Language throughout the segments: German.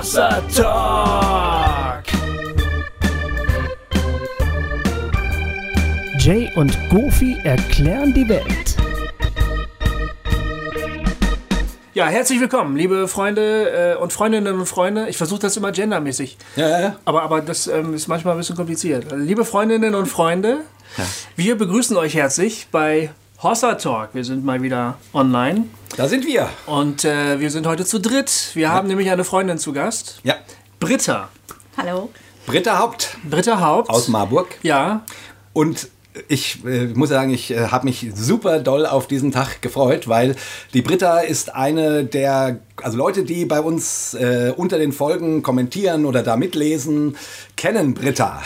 Hossa Talk. Jay und Goofy erklären die Welt. Ja, herzlich willkommen, liebe Freunde äh, und Freundinnen und Freunde. Ich versuche das immer gendermäßig. Ja, ja, ja. Aber, aber das ähm, ist manchmal ein bisschen kompliziert. Also, liebe Freundinnen und Freunde, wir begrüßen euch herzlich bei Hossa Talk. Wir sind mal wieder online Da sind wir. und äh, wir sind heute zu dritt. Wir haben nämlich eine Freundin zu Gast, Ja. Britta. Hallo. Britta Haupt Britta Haupt. aus Marburg. Ja, Und ich äh, muss sagen, ich äh, habe mich super doll auf diesen Tag gefreut, weil die Britta ist eine der, also Leute, die bei uns äh, unter den Folgen kommentieren oder da mitlesen, kennen Britta.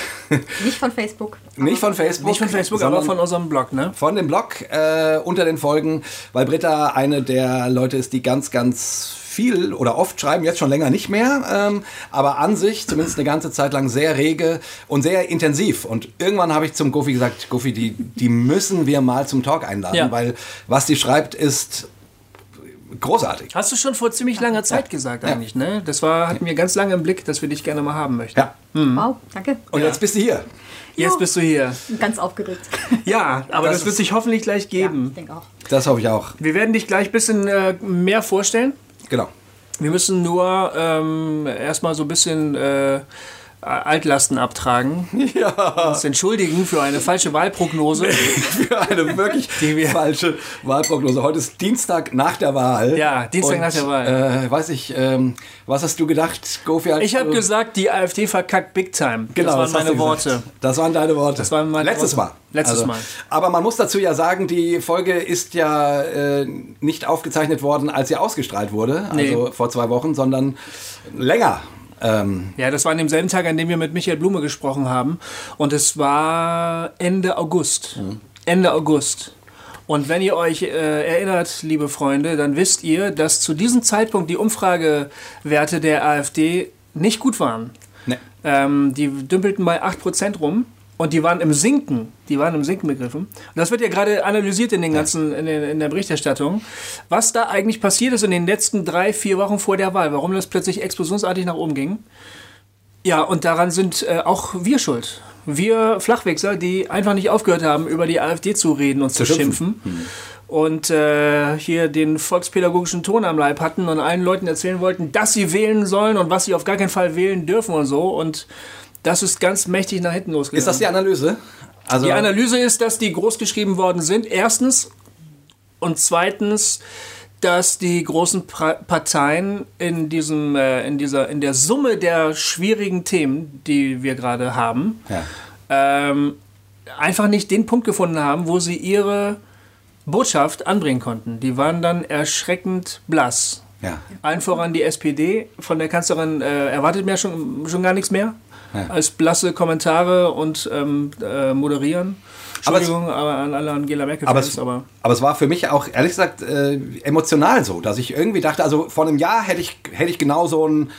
Nicht von Facebook. Nicht von Facebook. nicht von Facebook, sondern aber von unserem Blog, ne? von dem Blog äh, unter den Folgen, weil Britta eine der Leute ist, die ganz, ganz viel oder oft schreiben, jetzt schon länger nicht mehr, ähm, aber an sich zumindest eine ganze Zeit lang sehr rege und sehr intensiv. Und irgendwann habe ich zum Goofy gesagt, Goofy, die, die müssen wir mal zum Talk einladen, Ja. weil was die schreibt, ist großartig. Hast du schon vor ziemlich langer Zeit gesagt eigentlich, ne? Das war, hatten wir ganz lange im Blick, dass wir dich gerne mal haben möchten. Ja. Wow, danke. Und jetzt bist du hier. Jetzt bist du hier. Ganz aufgeregt. Ja, aber das, Das wird sich hoffentlich gleich Ja, geben. ich denke auch. Das hoffe ich auch. Wir werden dich gleich ein bisschen äh, mehr vorstellen. Genau. Wir müssen nur ähm, erstmal so ein bisschen äh, Altlasten abtragen. Ja. Uns entschuldigen für eine falsche Wahlprognose. Für eine wirklich wir- falsche Wahlprognose. Heute ist Dienstag nach der Wahl. Ja, Dienstag Und, nach der Wahl. Äh, weiß ich, ähm, was hast du gedacht, Gofi? Ich habe du- gesagt, die AfD verkackt Big Time. Genau, das waren meine gesagt. Worte. Das waren deine Worte. Das waren meine Letztes Worte. Mal. Letztes Mal. Aber man muss dazu ja sagen, die Folge ist ja äh, nicht aufgezeichnet worden, als sie ausgestrahlt wurde, Nee. also vor zwei Wochen, sondern länger. Ähm, Ja, das war an demselben Tag, an dem wir mit Michael Blume gesprochen haben. Und es war Ende August. Ende August. Und wenn ihr euch äh, erinnert, liebe Freunde, dann wisst ihr, dass zu diesem Zeitpunkt die Umfragewerte der AfD nicht gut waren. ne. Ähm, die dümpelten bei 8% rum und die waren im Sinken. Die waren im Sinken begriffen. Und das wird ja gerade analysiert in, den ganzen, in, den, in der Berichterstattung, was da eigentlich passiert ist in den letzten drei, vier Wochen vor der Wahl, warum das plötzlich explosionsartig nach oben ging. Ja, und daran sind äh, auch wir schuld. Wir Flachwichser, die einfach nicht aufgehört haben, über die AfD zu reden und zu, schimpfen. schimpfen. Und äh, hier den volkspädagogischen Ton am Leib hatten und allen Leuten erzählen wollten, dass sie wählen sollen und was sie auf gar keinen Fall wählen dürfen und so. Und das ist ganz mächtig nach hinten losgegangen. Ist das die Analyse? Also, Die Analyse ist, dass die großgeschrieben worden sind. Erstens. Und zweitens, dass die großen pra Parteien in, diesem, äh, in, dieser, in der Summe der schwierigen Themen, die wir gerade haben, ja. ähm, einfach nicht den Punkt gefunden haben, wo sie ihre Botschaft anbringen konnten. Die waren dann erschreckend blass. Ja. Allen voran die SPD. Von der Kanzlerin äh, erwartet mir schon, schon gar nichts mehr. Ja. Als blasse Kommentare und ähm, äh, moderieren. Aber es- Entschuldigung aber an alle Angela Merkel Aber es, aber aber es war für mich auch, ehrlich gesagt, äh, emotional so, dass ich irgendwie dachte, also vor einem Jahr hätte ich, hätte ich genau so ein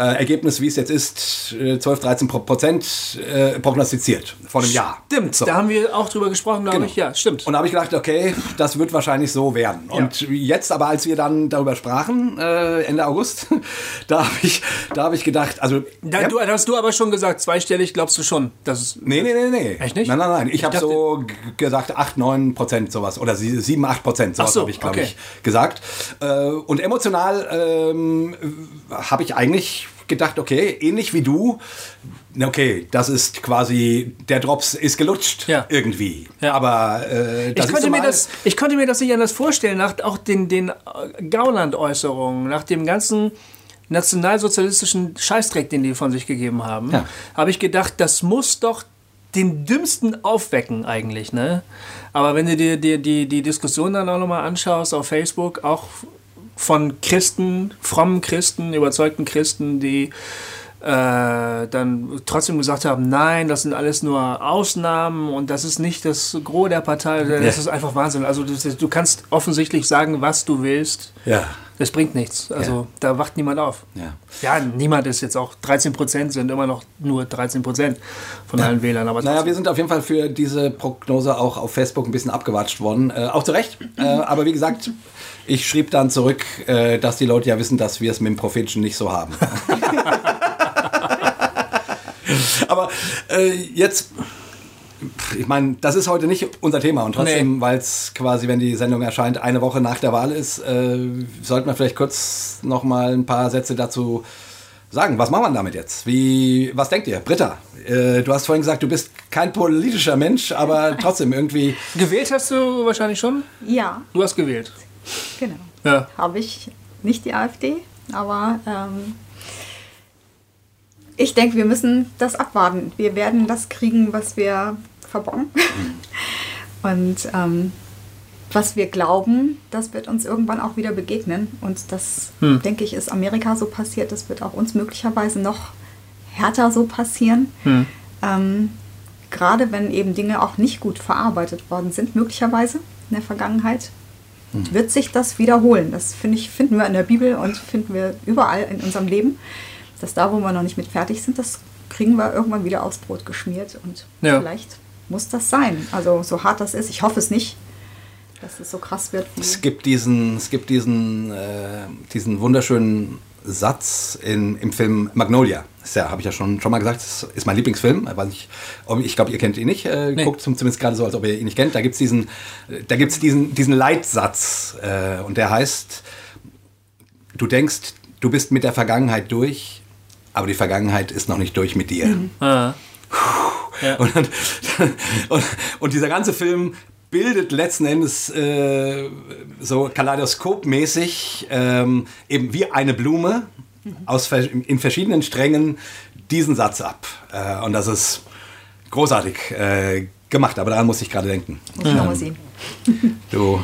Ergebnis, wie es jetzt ist, äh, 12, 13 Pro- Prozent äh, prognostiziert. Vor einem Jahr. stimmt. So. Da haben wir auch drüber gesprochen, glaube Genau. ich. Ja, stimmt. Und da habe ich gedacht, okay, das wird wahrscheinlich so werden. Und jetzt aber, als wir dann darüber sprachen, äh, Ende August, da habe ich, da habe ich gedacht, also da, ja, du, hast du aber schon gesagt, zweistellig glaubst du schon. Dass es, Nee, nee, nee, nee. Echt nicht? Nein, nein, nein. Ich, habe dachte- so gesagt 8, 9 Prozent sowas. Oder sie- 7, 8 Prozent, sowas so, habe ich, glaube okay. ich, gesagt. Äh, und emotional ähm, habe ich eigentlich gedacht, okay, ähnlich wie du, okay, das ist quasi, der Drops ist gelutscht Ja. irgendwie. Ja. Aber äh, das ich, ist konnte mir das, ich konnte mir das nicht anders vorstellen, nach auch den, den äh, Gauland-Äußerungen, nach dem ganzen nationalsozialistischen Scheißdreck, den die von sich gegeben haben, Ja. habe ich gedacht, das muss doch den Dümmsten aufwecken eigentlich, ne? Aber wenn du dir die, die, die Diskussion dann auch nochmal anschaust auf Facebook, auch von Christen, frommen Christen, überzeugten Christen, die äh, dann trotzdem gesagt haben, nein, das sind alles nur Ausnahmen und das ist nicht das Gros der Partei. Das Ja. ist einfach Wahnsinn. Also ist- du kannst offensichtlich sagen, was du willst. Ja. Das bringt nichts. Also Ja. da wacht niemand auf. Ja. Ja, niemand ist jetzt auch 13 Prozent sind immer noch nur 13 Prozent von allen Wählern. Aber Naja, wir sind auf jeden Fall für diese Prognose auch auf Facebook ein bisschen abgewatscht worden. Äh, auch zu Recht. Äh, aber wie gesagt, ich schrieb dann zurück, äh, dass die Leute ja wissen, dass wir es mit dem Prophetischen nicht so haben. aber äh, jetzt. Ich meine, das ist heute nicht unser Thema und trotzdem, Nee. weil es quasi, wenn die Sendung erscheint, eine Woche nach der Wahl ist, äh, sollten wir vielleicht kurz noch mal ein paar Sätze dazu sagen. Was machen wir damit jetzt? Wie, was denkt ihr? Britta, äh, du hast vorhin gesagt, du bist kein politischer Mensch, aber trotzdem irgendwie. gewählt hast du wahrscheinlich schon? Ja, Du hast gewählt. genau. Ja. Habe ich nicht die AfD, aber ähm, ich denke, wir müssen das abwarten. Wir werden das kriegen, was wir verbocken. Und ähm, was wir glauben, das wird uns irgendwann auch wieder begegnen. Und das, denke ich, ist Amerika so passiert. Das wird auch uns möglicherweise noch härter so passieren. Ähm, gerade wenn eben Dinge auch nicht gut verarbeitet worden sind, möglicherweise in der Vergangenheit, wird sich das wiederholen. Das finde ich, finden wir in der Bibel und finden wir überall in unserem Leben. Dass da, wo wir noch nicht mit fertig sind, das kriegen wir irgendwann wieder aufs Brot geschmiert. Und Ja. vielleicht muss das sein. Also so hart das ist, ich hoffe es nicht, dass es so krass wird. Es gibt diesen, es gibt diesen, äh, diesen wunderschönen Satz in, im Film Magnolia. Ja, habe ich ja schon, schon mal gesagt, das ist mein Lieblingsfilm. Ich nicht, ob- ich glaube, ihr kennt ihn nicht. Äh, Nee. Guckt zum- zumindest gerade so, als ob ihr ihn nicht kennt. Da gibt es diesen, da gibt's diesen, diesen Leitsatz. Äh, und der heißt, du denkst, du bist mit der Vergangenheit durch, aber die Vergangenheit ist noch nicht durch mit dir. Ah. Ja. Und, dann, und, und dieser ganze Film bildet letzten Endes äh, so kaleidoskopmäßig ähm, eben wie eine Blume aus, vers- in verschiedenen Strängen diesen Satz ab. Äh, und das ist großartig äh, gemacht, aber daran muss ich gerade denken. mal sehen. Du,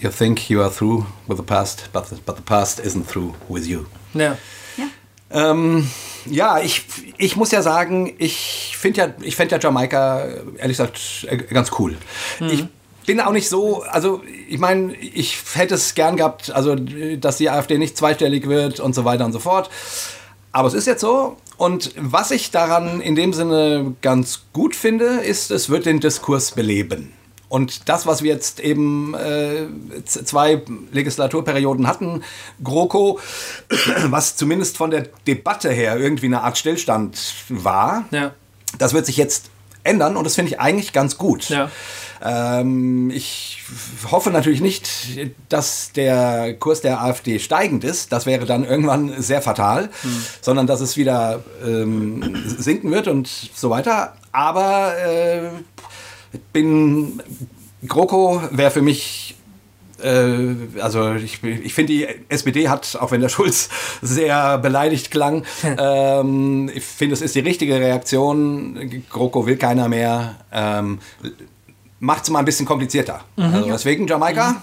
you think you are through with the past, but the, but the past isn't through with you. Ja. Ja. Ähm, ja, ich, ich muss ja sagen, ich finde ja, ich fände ja Jamaika, ehrlich gesagt, äh, ganz cool. Ich bin auch nicht so, also ich meine, ich hätte es gern gehabt, also dass die AfD nicht zweistellig wird und so weiter und so fort. Aber es ist jetzt so. Und was ich daran in dem Sinne ganz gut finde, ist, es wird den Diskurs beleben. Und das, was wir jetzt eben äh, zwei Legislaturperioden hatten, GroKo, was zumindest von der Debatte her irgendwie eine Art Stillstand war, Ja. das wird sich jetzt ändern und das finde ich eigentlich ganz gut. Ja. Ähm, ich hoffe natürlich nicht, dass der Kurs der AfD steigend ist. Das wäre dann irgendwann sehr fatal, sondern dass es wieder ähm, sinken wird und so weiter. Aber äh, bin GroKo wäre für mich äh, also ich, ich finde, die SPD hat, auch wenn der Schulz sehr beleidigt klang, ähm, ich finde, es ist die richtige Reaktion. GroKo will keiner mehr. Ähm, Macht es mal ein bisschen komplizierter. Also deswegen Jamaika,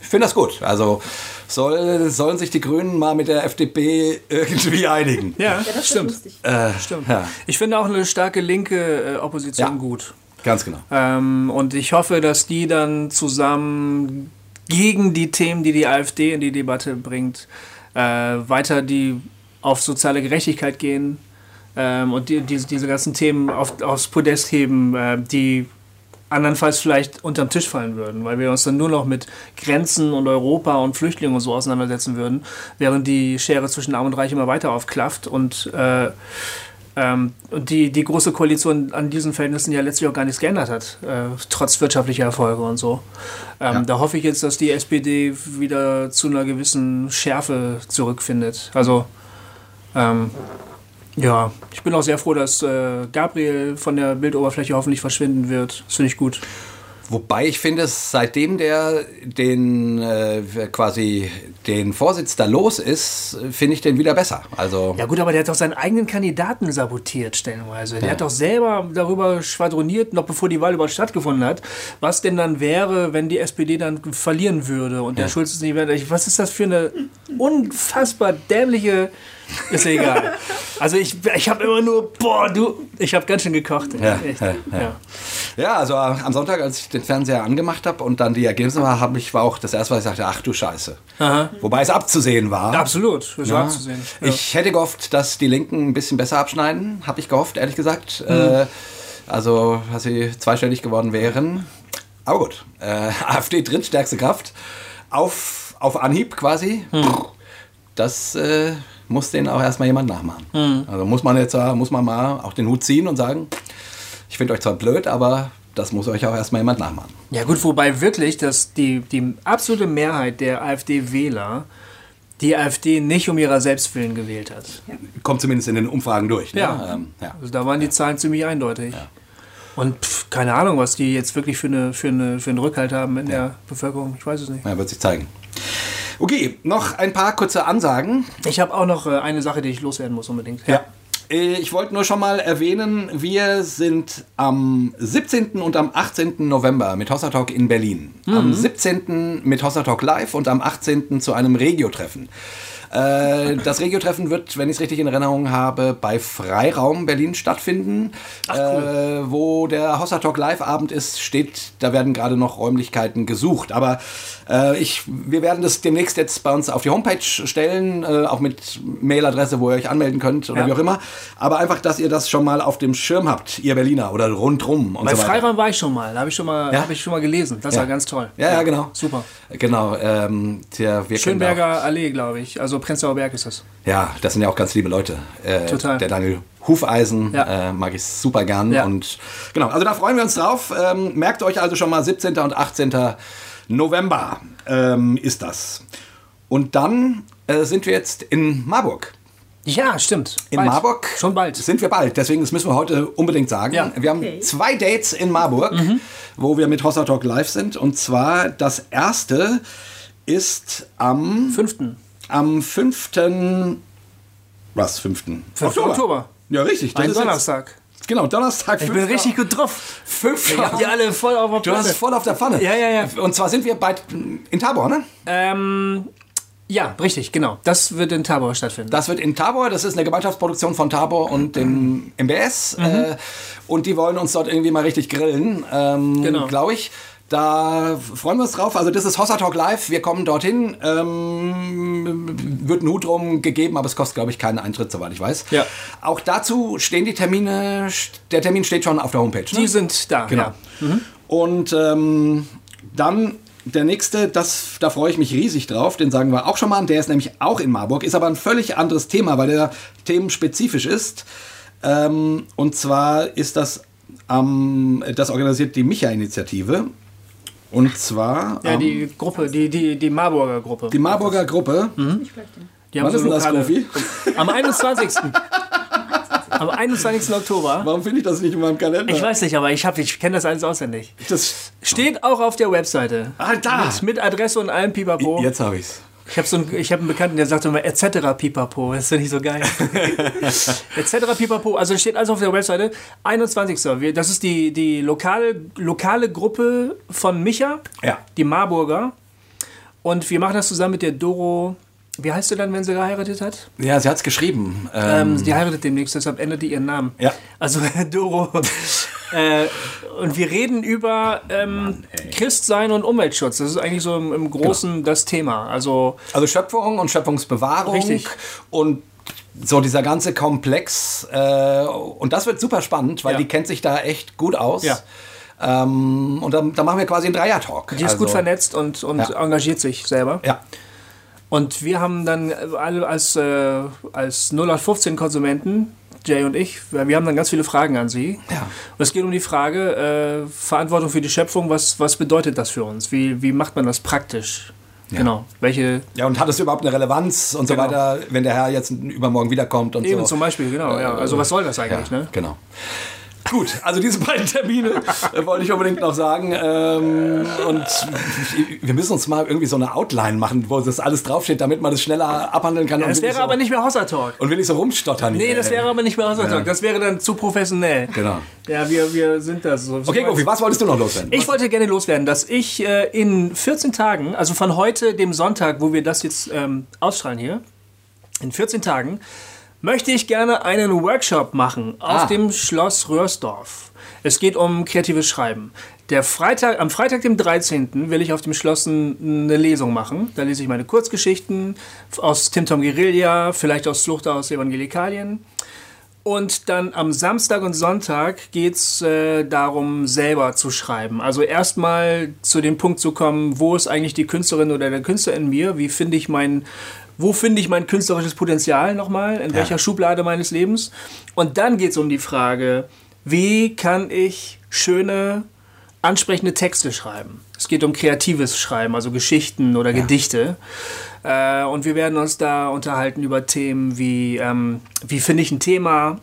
ich finde das gut. Also soll, sollen sich die Grünen mal mit der FDP irgendwie einigen. Ja, Ja, das stimmt. Äh, stimmt. Ja, Ich finde auch eine starke linke äh, Opposition Ja. gut. Ganz genau. Ähm, und ich hoffe, dass die dann zusammen gegen die Themen, die die AfD in die Debatte bringt, äh, weiter die auf soziale Gerechtigkeit gehen ähm, und die, diese, diese ganzen Themen auf, aufs Podest heben, äh, die andernfalls vielleicht unterm Tisch fallen würden, weil wir uns dann nur noch mit Grenzen und Europa und Flüchtlingen und so auseinandersetzen würden, während die Schere zwischen Arm und Reich immer weiter aufklafft und äh, ähm, und die, die große Koalition an diesen Verhältnissen ja letztlich auch gar nichts geändert hat, äh, trotz wirtschaftlicher Erfolge und so. Ähm, Ja. Da hoffe ich jetzt, dass die SPD wieder zu einer gewissen Schärfe zurückfindet. Also, ähm, ja, ich bin auch sehr froh, dass äh, Gabriel von der Bildoberfläche hoffentlich verschwinden wird. Das finde ich gut. Wobei ich finde, seitdem der den äh, quasi den Vorsitz da los ist, finde ich den wieder besser. Also Ja gut, aber der hat doch seinen eigenen Kandidaten sabotiert stellenweise. Der hat doch selber darüber schwadroniert, noch bevor die Wahl überhaupt stattgefunden hat, was denn dann wäre, wenn die SPD dann verlieren würde und der Schulz es nicht wäre. Ich- Was ist das für eine unfassbar dämliche Ist egal. Also ich, ich habe immer nur, boah, du, ich habe ganz schön gekocht. Ja, Echt. ja, ja. Ja, also am Sonntag, als ich den Fernseher angemacht habe und dann die Ergebnisse war, habe ich war auch das erste, was ich sagte, ach du Scheiße. Aha. Wobei es abzusehen war. Absolut, das war abzusehen. Ich hätte gehofft, dass die Linken ein bisschen besser abschneiden. Habe ich gehofft, ehrlich gesagt. Äh, also, dass sie zweistellig geworden wären. Aber gut. Äh, AfD drittstärkste Kraft. Auf, auf Anhieb quasi. Das äh, muss denen auch erstmal jemand nachmachen. Also muss man jetzt äh, muss man mal auch den Hut ziehen und sagen, ich finde euch zwar blöd, aber das muss euch auch erstmal jemand nachmachen. Ja gut, wobei wirklich dass die, die absolute Mehrheit der AfD-Wähler die AfD nicht um ihrer Selbstwillen gewählt hat. Kommt zumindest in den Umfragen durch. Ne? Ja. Ähm, ja. Also da waren die Zahlen ziemlich eindeutig. Und pff, keine Ahnung, was die jetzt wirklich für, eine, für, eine, für einen Rückhalt haben in der Bevölkerung. Ich weiß es nicht. Ja, wird sich zeigen. Okay, noch ein paar kurze Ansagen. Ich habe auch noch äh, eine Sache, die ich loswerden muss unbedingt. Ja. Äh, Ich wollte nur schon mal erwähnen, wir sind am 17. und am 18. November mit Hossa Talk in Berlin. Am 17. mit Hossa Talk live und am 18. zu einem Regio-Treffen. Äh, Das Regio-Treffen wird, wenn ich es richtig in Erinnerung habe, bei Freiraum Berlin stattfinden. äh, wo der Hossa Talk Live-Abend ist, steht, da werden gerade noch Räumlichkeiten gesucht. Aber äh, ich, wir werden das demnächst jetzt bei uns auf die Homepage stellen, äh, auch mit Mailadresse, wo ihr euch anmelden könnt oder Ja. wie auch immer. Aber einfach, dass ihr das schon mal auf dem Schirm habt, ihr Berliner oder rundrum und Bei so. Freiraum war ich schon mal, da habe ich, schon mal- Ja? hab ich schon mal gelesen. Das Ja. war ganz toll. Ja, ja, genau. Super. Genau, ähm, der, Schönberger Allee, glaube ich. Also Prenzlauer Berg ist das. Ja, das sind ja auch ganz liebe Leute. Äh, Total. Der Daniel Hufeisen Ja. äh, mag ich super gern. Ja. Und genau, also da freuen wir uns drauf. Ähm, merkt euch also schon mal 17. und 18. November ähm, ist das. Und dann äh, sind wir jetzt in Marburg. Ja, stimmt. In Bald. Marburg Schon bald. sind wir bald. Deswegen, das müssen wir heute unbedingt sagen. Ja. Wir haben Okay. zwei Dates in Marburg, wo wir mit Hossa Talk live sind. Und zwar das erste ist am Fünften. Am 5. Was, 5. 5. Oktober. Ja, richtig. Das Ein ist jetzt- Donnerstag. Genau, Donnerstag. Ich bin richtig gut drauf. 5. Ich hab die alle voll auf der Du hast voll auf der Pfanne. Ja, ja, ja. Und zwar sind wir bei, in Tabor, ne? Ähm, ja, richtig, genau. Das wird in Tabor stattfinden. Das wird in Tabor, das ist eine Gemeinschaftsproduktion von Tabor und dem MBS. Mhm. Äh, und die wollen uns dort irgendwie mal richtig grillen, ähm, Genau. glaube ich. Da freuen wir uns drauf. Also das ist Hossa Talk Live. Wir kommen dorthin. Ähm, wird ein Hut drum gegeben, aber es kostet, glaube ich, keinen Eintritt, soweit ich weiß. Ja. Auch dazu stehen die Termine. Der Termin steht schon auf der Homepage. Ne? die sind da, Genau. ja. Und ähm, dann der nächste, das, da freue ich mich riesig drauf, den sagen wir auch schon mal, der ist nämlich auch in Marburg, ist aber ein völlig anderes Thema, weil der themenspezifisch ist. Ähm, und zwar ist das, das organisiert die Micha-Initiative. Und zwar Ja, die Gruppe, die, die, die Marburger Gruppe. die Marburger Gruppe. Die Wann ist denn das, Goofy? Am 21. Am 21. Oktober. Warum finde ich das nicht in meinem Kalender? Ich weiß nicht, aber ich, hab- ich kenne das alles auswendig. das, Steht auch auf der Webseite. ah, da! Mit, mit Adresse und allem Pipapo. Jetzt habe ich's. Ich habe so einen, ich hab einen Bekannten, der sagt immer etc. Pipapo. Das finde ich so geil. etc. Pipapo. Also steht alles auf der Webseite. 21. Wir, das ist die, die lokale, lokale Gruppe von Micha, Ja. die Marburger. Und wir machen das zusammen mit der Doro. Wie heißt sie dann, wenn sie geheiratet hat? Ja, sie hat's geschrieben. Ähm, Ähm, die heiratet demnächst, deshalb ändert die ihren Namen. Ja. Also Doro. Äh, und wir reden über ähm, Christsein und Umweltschutz. Das ist eigentlich so im, im Großen das Thema. Also Also Schöpfung und Schöpfungsbewahrung Richtig. und so dieser ganze Komplex. Äh, und das wird super spannend, weil Ja. die kennt sich da echt gut aus. Ja. Ähm, und dann, dann machen wir quasi einen Dreier-Talk. die ist gut Also, vernetzt und, und Ja. engagiert sich selber. Ja. Und wir haben dann alle als, äh, als 0815-Konsumenten, Jay und ich, wir haben dann ganz viele Fragen an sie. Ja. Und es geht um die Frage, äh, Verantwortung für die Schöpfung, was, was bedeutet das für uns? Wie, wie macht man das praktisch? Genau. Welche, Ja, und hat es überhaupt eine Relevanz und Genau. so weiter, wenn der Herr jetzt übermorgen wiederkommt und eben so. zum Beispiel, genau, ja. Also was soll das ja, eigentlich, ne? genau. Gut, also diese beiden Termine äh, wollte ich unbedingt noch sagen. Ähm, und wir müssen uns mal irgendwie so eine Outline machen, wo das alles draufsteht, damit man das schneller abhandeln kann. und Das wäre so, aber nicht mehr Hossa Talk. Und will nicht so rumstottern. Nee, das wäre aber nicht mehr Hossa Talk. Das wäre dann zu professionell. Genau. Ja, wir, wir sind das so. Okay, Gofi, was wolltest du noch loswerden? Ich wollte gerne loswerden, dass ich äh, in 14 Tagen, also von heute, dem Sonntag, wo wir das jetzt ähm, ausstrahlen hier, in 14 Tagen, möchte ich gerne einen Workshop machen auf Ah. dem Schloss Röhrsdorf. Es geht um kreatives Schreiben. Der Freitag, am Freitag, dem 13. will ich auf dem Schloss eine Lesung machen. Da lese ich meine Kurzgeschichten aus Tim Tom Guerilla, vielleicht aus Flucht aus Evangelikalien. Und dann am Samstag und Sonntag geht es äh, darum, selber zu schreiben. Also erstmal zu dem Punkt zu kommen, wo ist eigentlich die Künstlerin oder der Künstler in mir? Wie finde ich mein, wo finde ich mein künstlerisches Potenzial nochmal? In welcher Schublade meines Lebens? Und dann geht es um die Frage, wie kann ich schöne, ansprechende Texte schreiben? Es geht um kreatives Schreiben, also Geschichten oder Gedichte. Äh, und wir werden uns da unterhalten über Themen wie, ähm, wie finde ich ein Thema,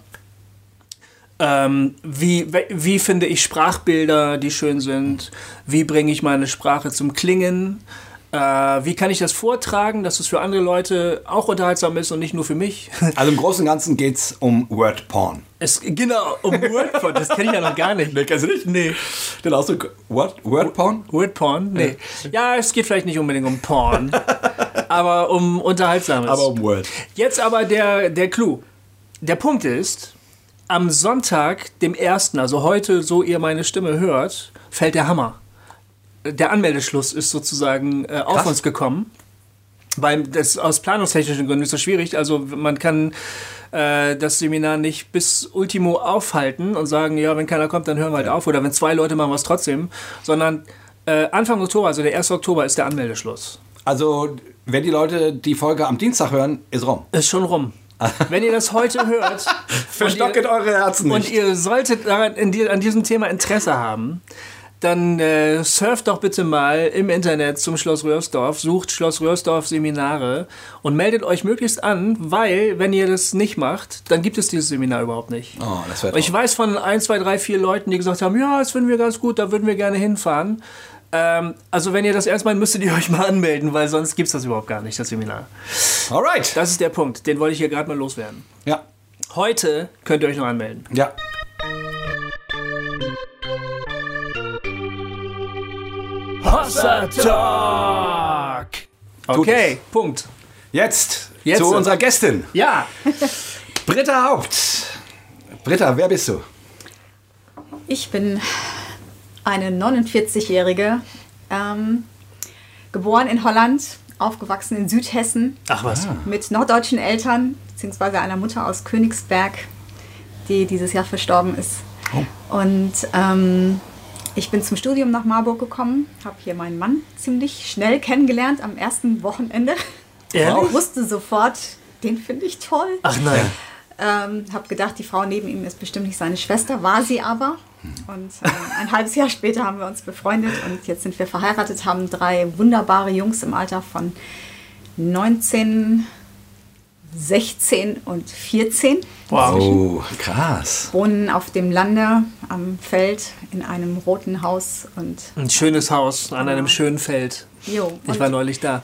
ähm, wie, wie finde ich Sprachbilder, die schön sind, wie bringe ich meine Sprache zum Klingen, äh, wie kann ich das vortragen, dass es für andere Leute auch unterhaltsam ist und nicht nur für mich. Also im Großen und Ganzen geht es um Wordporn. Es, genau, um Wordporn, das kenne ich ja noch gar nicht. Nee, kennst du nicht? Nee. Den Ausdruck Word, Wordporn? Wordporn? Nee. Ja, es geht vielleicht nicht unbedingt um Porn, aber um Unterhaltsames. Aber um Word. Jetzt aber der, der Clou. Der Punkt ist, am Sonntag, dem 1., also heute, so ihr meine Stimme hört, fällt der Hammer. Der Anmeldeschluss ist sozusagen äh, auf uns gekommen. Weil das aus planungstechnischen Gründen ist das schwierig. Also man kann äh, das Seminar nicht bis Ultimo aufhalten und sagen, ja, wenn keiner kommt, dann hören wir halt auf. Oder wenn zwei Leute machen es trotzdem. Sondern äh, Anfang Oktober, also der 1. Oktober, ist der Anmeldeschluss. Also, wenn die Leute die Folge am Dienstag hören, ist rum. Ist schon rum. Wenn ihr das heute hört Verstocket ihr- eure Herzen und nicht. ihr solltet daran, in an diesem Thema Interesse haben, dann äh, surft doch bitte mal im Internet zum Schloss Röhrsdorf, sucht Schloss Röhrsdorf Seminare und meldet euch möglichst an, weil, wenn ihr das nicht macht, dann gibt es dieses Seminar überhaupt nicht. Oh, das Ich weiß von 1, 2, 3, 4 Leuten, die gesagt haben, ja, das finden wir ganz gut, da würden wir gerne hinfahren. Ähm, also wenn ihr das erstmal müsstet ihr euch mal anmelden, weil sonst gibt es das überhaupt gar nicht, das Seminar. Alright. Das ist der Punkt, den wollte ich hier gerade mal loswerden. Ja. Heute könnt ihr euch noch anmelden. Ja. Hossa Talk! Okay, Punkt. Jetzt, Jetzt. zu unserer Gästin, Ja, Britta Haupt. Britta, wer bist du? Ich bin eine 49-Jährige, ähm, geboren in Holland, aufgewachsen in Südhessen, ach was. mit norddeutschen Eltern, beziehungsweise einer Mutter aus Königsberg, die dieses Jahr verstorben ist. Und ähm, ich bin zum Studium nach Marburg gekommen, habe hier meinen Mann ziemlich schnell kennengelernt am ersten Wochenende. Ehrlich? Wusste sofort, den finde ich toll. Ach nein. Ähm, habe gedacht, die Frau neben ihm ist bestimmt nicht seine Schwester, war sie aber. Und ähm, ein halbes Jahr später haben wir uns befreundet und jetzt sind wir verheiratet, haben drei wunderbare Jungs im Alter von 19, 16 und 14. Wow. Oh, krass. Wohnen auf dem Lande am Feld in einem roten Haus und Ein schönes Haus an einem schönen Feld. jo. Ich war neulich da.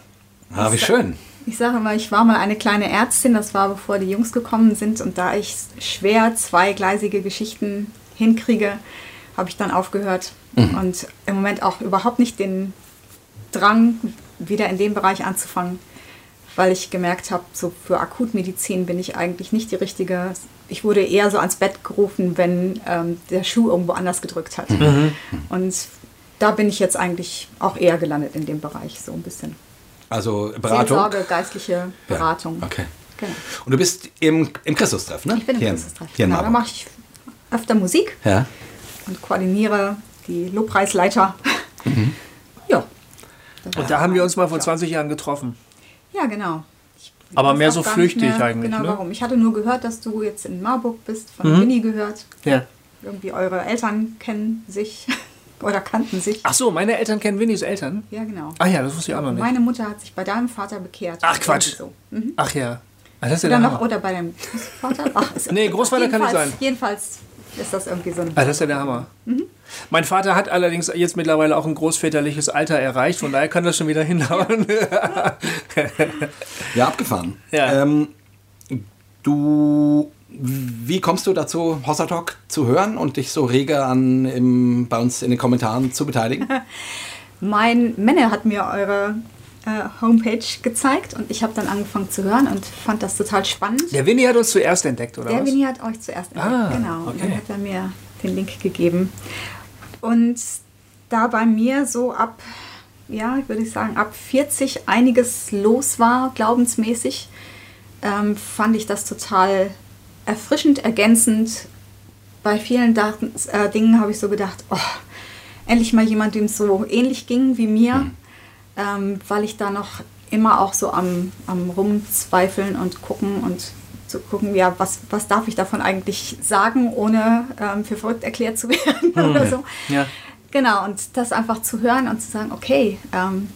Ah, wie schön. Ich sage mal, ich war mal eine kleine Ärztin, das war bevor die Jungs gekommen sind und da ich schwer zweigleisige Geschichten hinkriege, habe ich dann aufgehört und im Moment auch überhaupt nicht den Drang, wieder in dem Bereich anzufangen, weil ich gemerkt habe, so für Akutmedizin bin ich eigentlich nicht die richtige. Ich wurde eher so ans Bett gerufen, wenn ähm, der Schuh irgendwo anders gedrückt hat. Und da bin ich jetzt eigentlich auch eher gelandet in dem Bereich, so ein bisschen. Also Beratung. Seelsorge, geistliche Beratung. Ja, okay. Genau. Und du bist im, im Christustreff, ne? Ich bin im Hier in- Christustreff. Hier Genau, da mache ich öfter Musik Ja. und koordiniere die Lobpreisleiter. Mhm. Ja. Und da haben wir uns mal vor 20 Jahren getroffen. Ja, genau. Ich Aber mehr so flüchtig eigentlich, Genau, ne? warum. Ich hatte nur gehört, dass du jetzt in Marburg bist, von Mhm. Winnie gehört. Ja. Irgendwie eure Eltern kennen sich oder kannten sich. Ach so, meine Eltern kennen Winnies Eltern. Ja, genau. Ach ja, das wusste ich auch noch nicht. Meine Mutter hat sich bei deinem Vater bekehrt. Ach, Quatsch. So. Mhm. Ach ja. Ah, das ist ja Oder der noch, oder bei deinem Großvater? Ach, Nee, Großvater kann nicht sein. Jedenfalls ist das irgendwie so ein. Ah, das ist ja der Hammer. Mhm. Mein Vater hat allerdings jetzt mittlerweile auch ein großväterliches Alter erreicht, von daher kann das schon wieder hinhauen. Ja, abgefahren. Ja. Ähm, du, wie kommst du dazu, Hossa Talk zu hören und dich so rege an im, bei uns in den Kommentaren zu beteiligen? Mein Männer hat mir eure Homepage gezeigt und ich habe dann angefangen zu hören und fand das total spannend. Der Winnie hat uns zuerst entdeckt, oder Der was? Winnie hat euch zuerst entdeckt, Ah, genau. Und dann okay. hat er mir den Link gegeben. Und da bei mir so ab, ja, ich würde sagen, ab 40 einiges los war, glaubensmäßig, ähm, fand ich das total erfrischend, ergänzend. Bei vielen Daten, äh, Dingen habe ich so gedacht, oh, endlich mal jemand, dem es so ähnlich ging wie mir, ähm, weil ich da noch immer auch so am, am Rumzweifeln und gucken und zu gucken, ja, was, was darf ich davon eigentlich sagen, ohne ähm, für verrückt erklärt zu werden oder so. Ja. Genau, und das einfach zu hören und zu sagen, okay, ähm,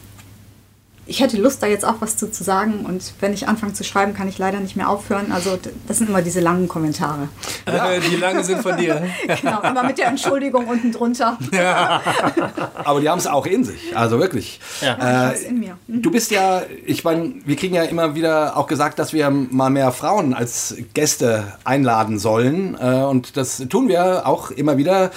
ich hätte Lust, da jetzt auch was zu, zu sagen. Und wenn ich anfange zu schreiben, kann ich leider nicht mehr aufhören. Also das sind immer diese langen Kommentare. Äh, die lange sind von dir. Genau, immer mit der Entschuldigung unten drunter. Aber die haben es auch in sich, also wirklich. Ja. Hab's in mir. Mhm. Du bist ja, ich meine, wir kriegen ja immer wieder auch gesagt, dass wir mal mehr Frauen als Gäste einladen sollen. Äh, und das tun wir auch immer wieder.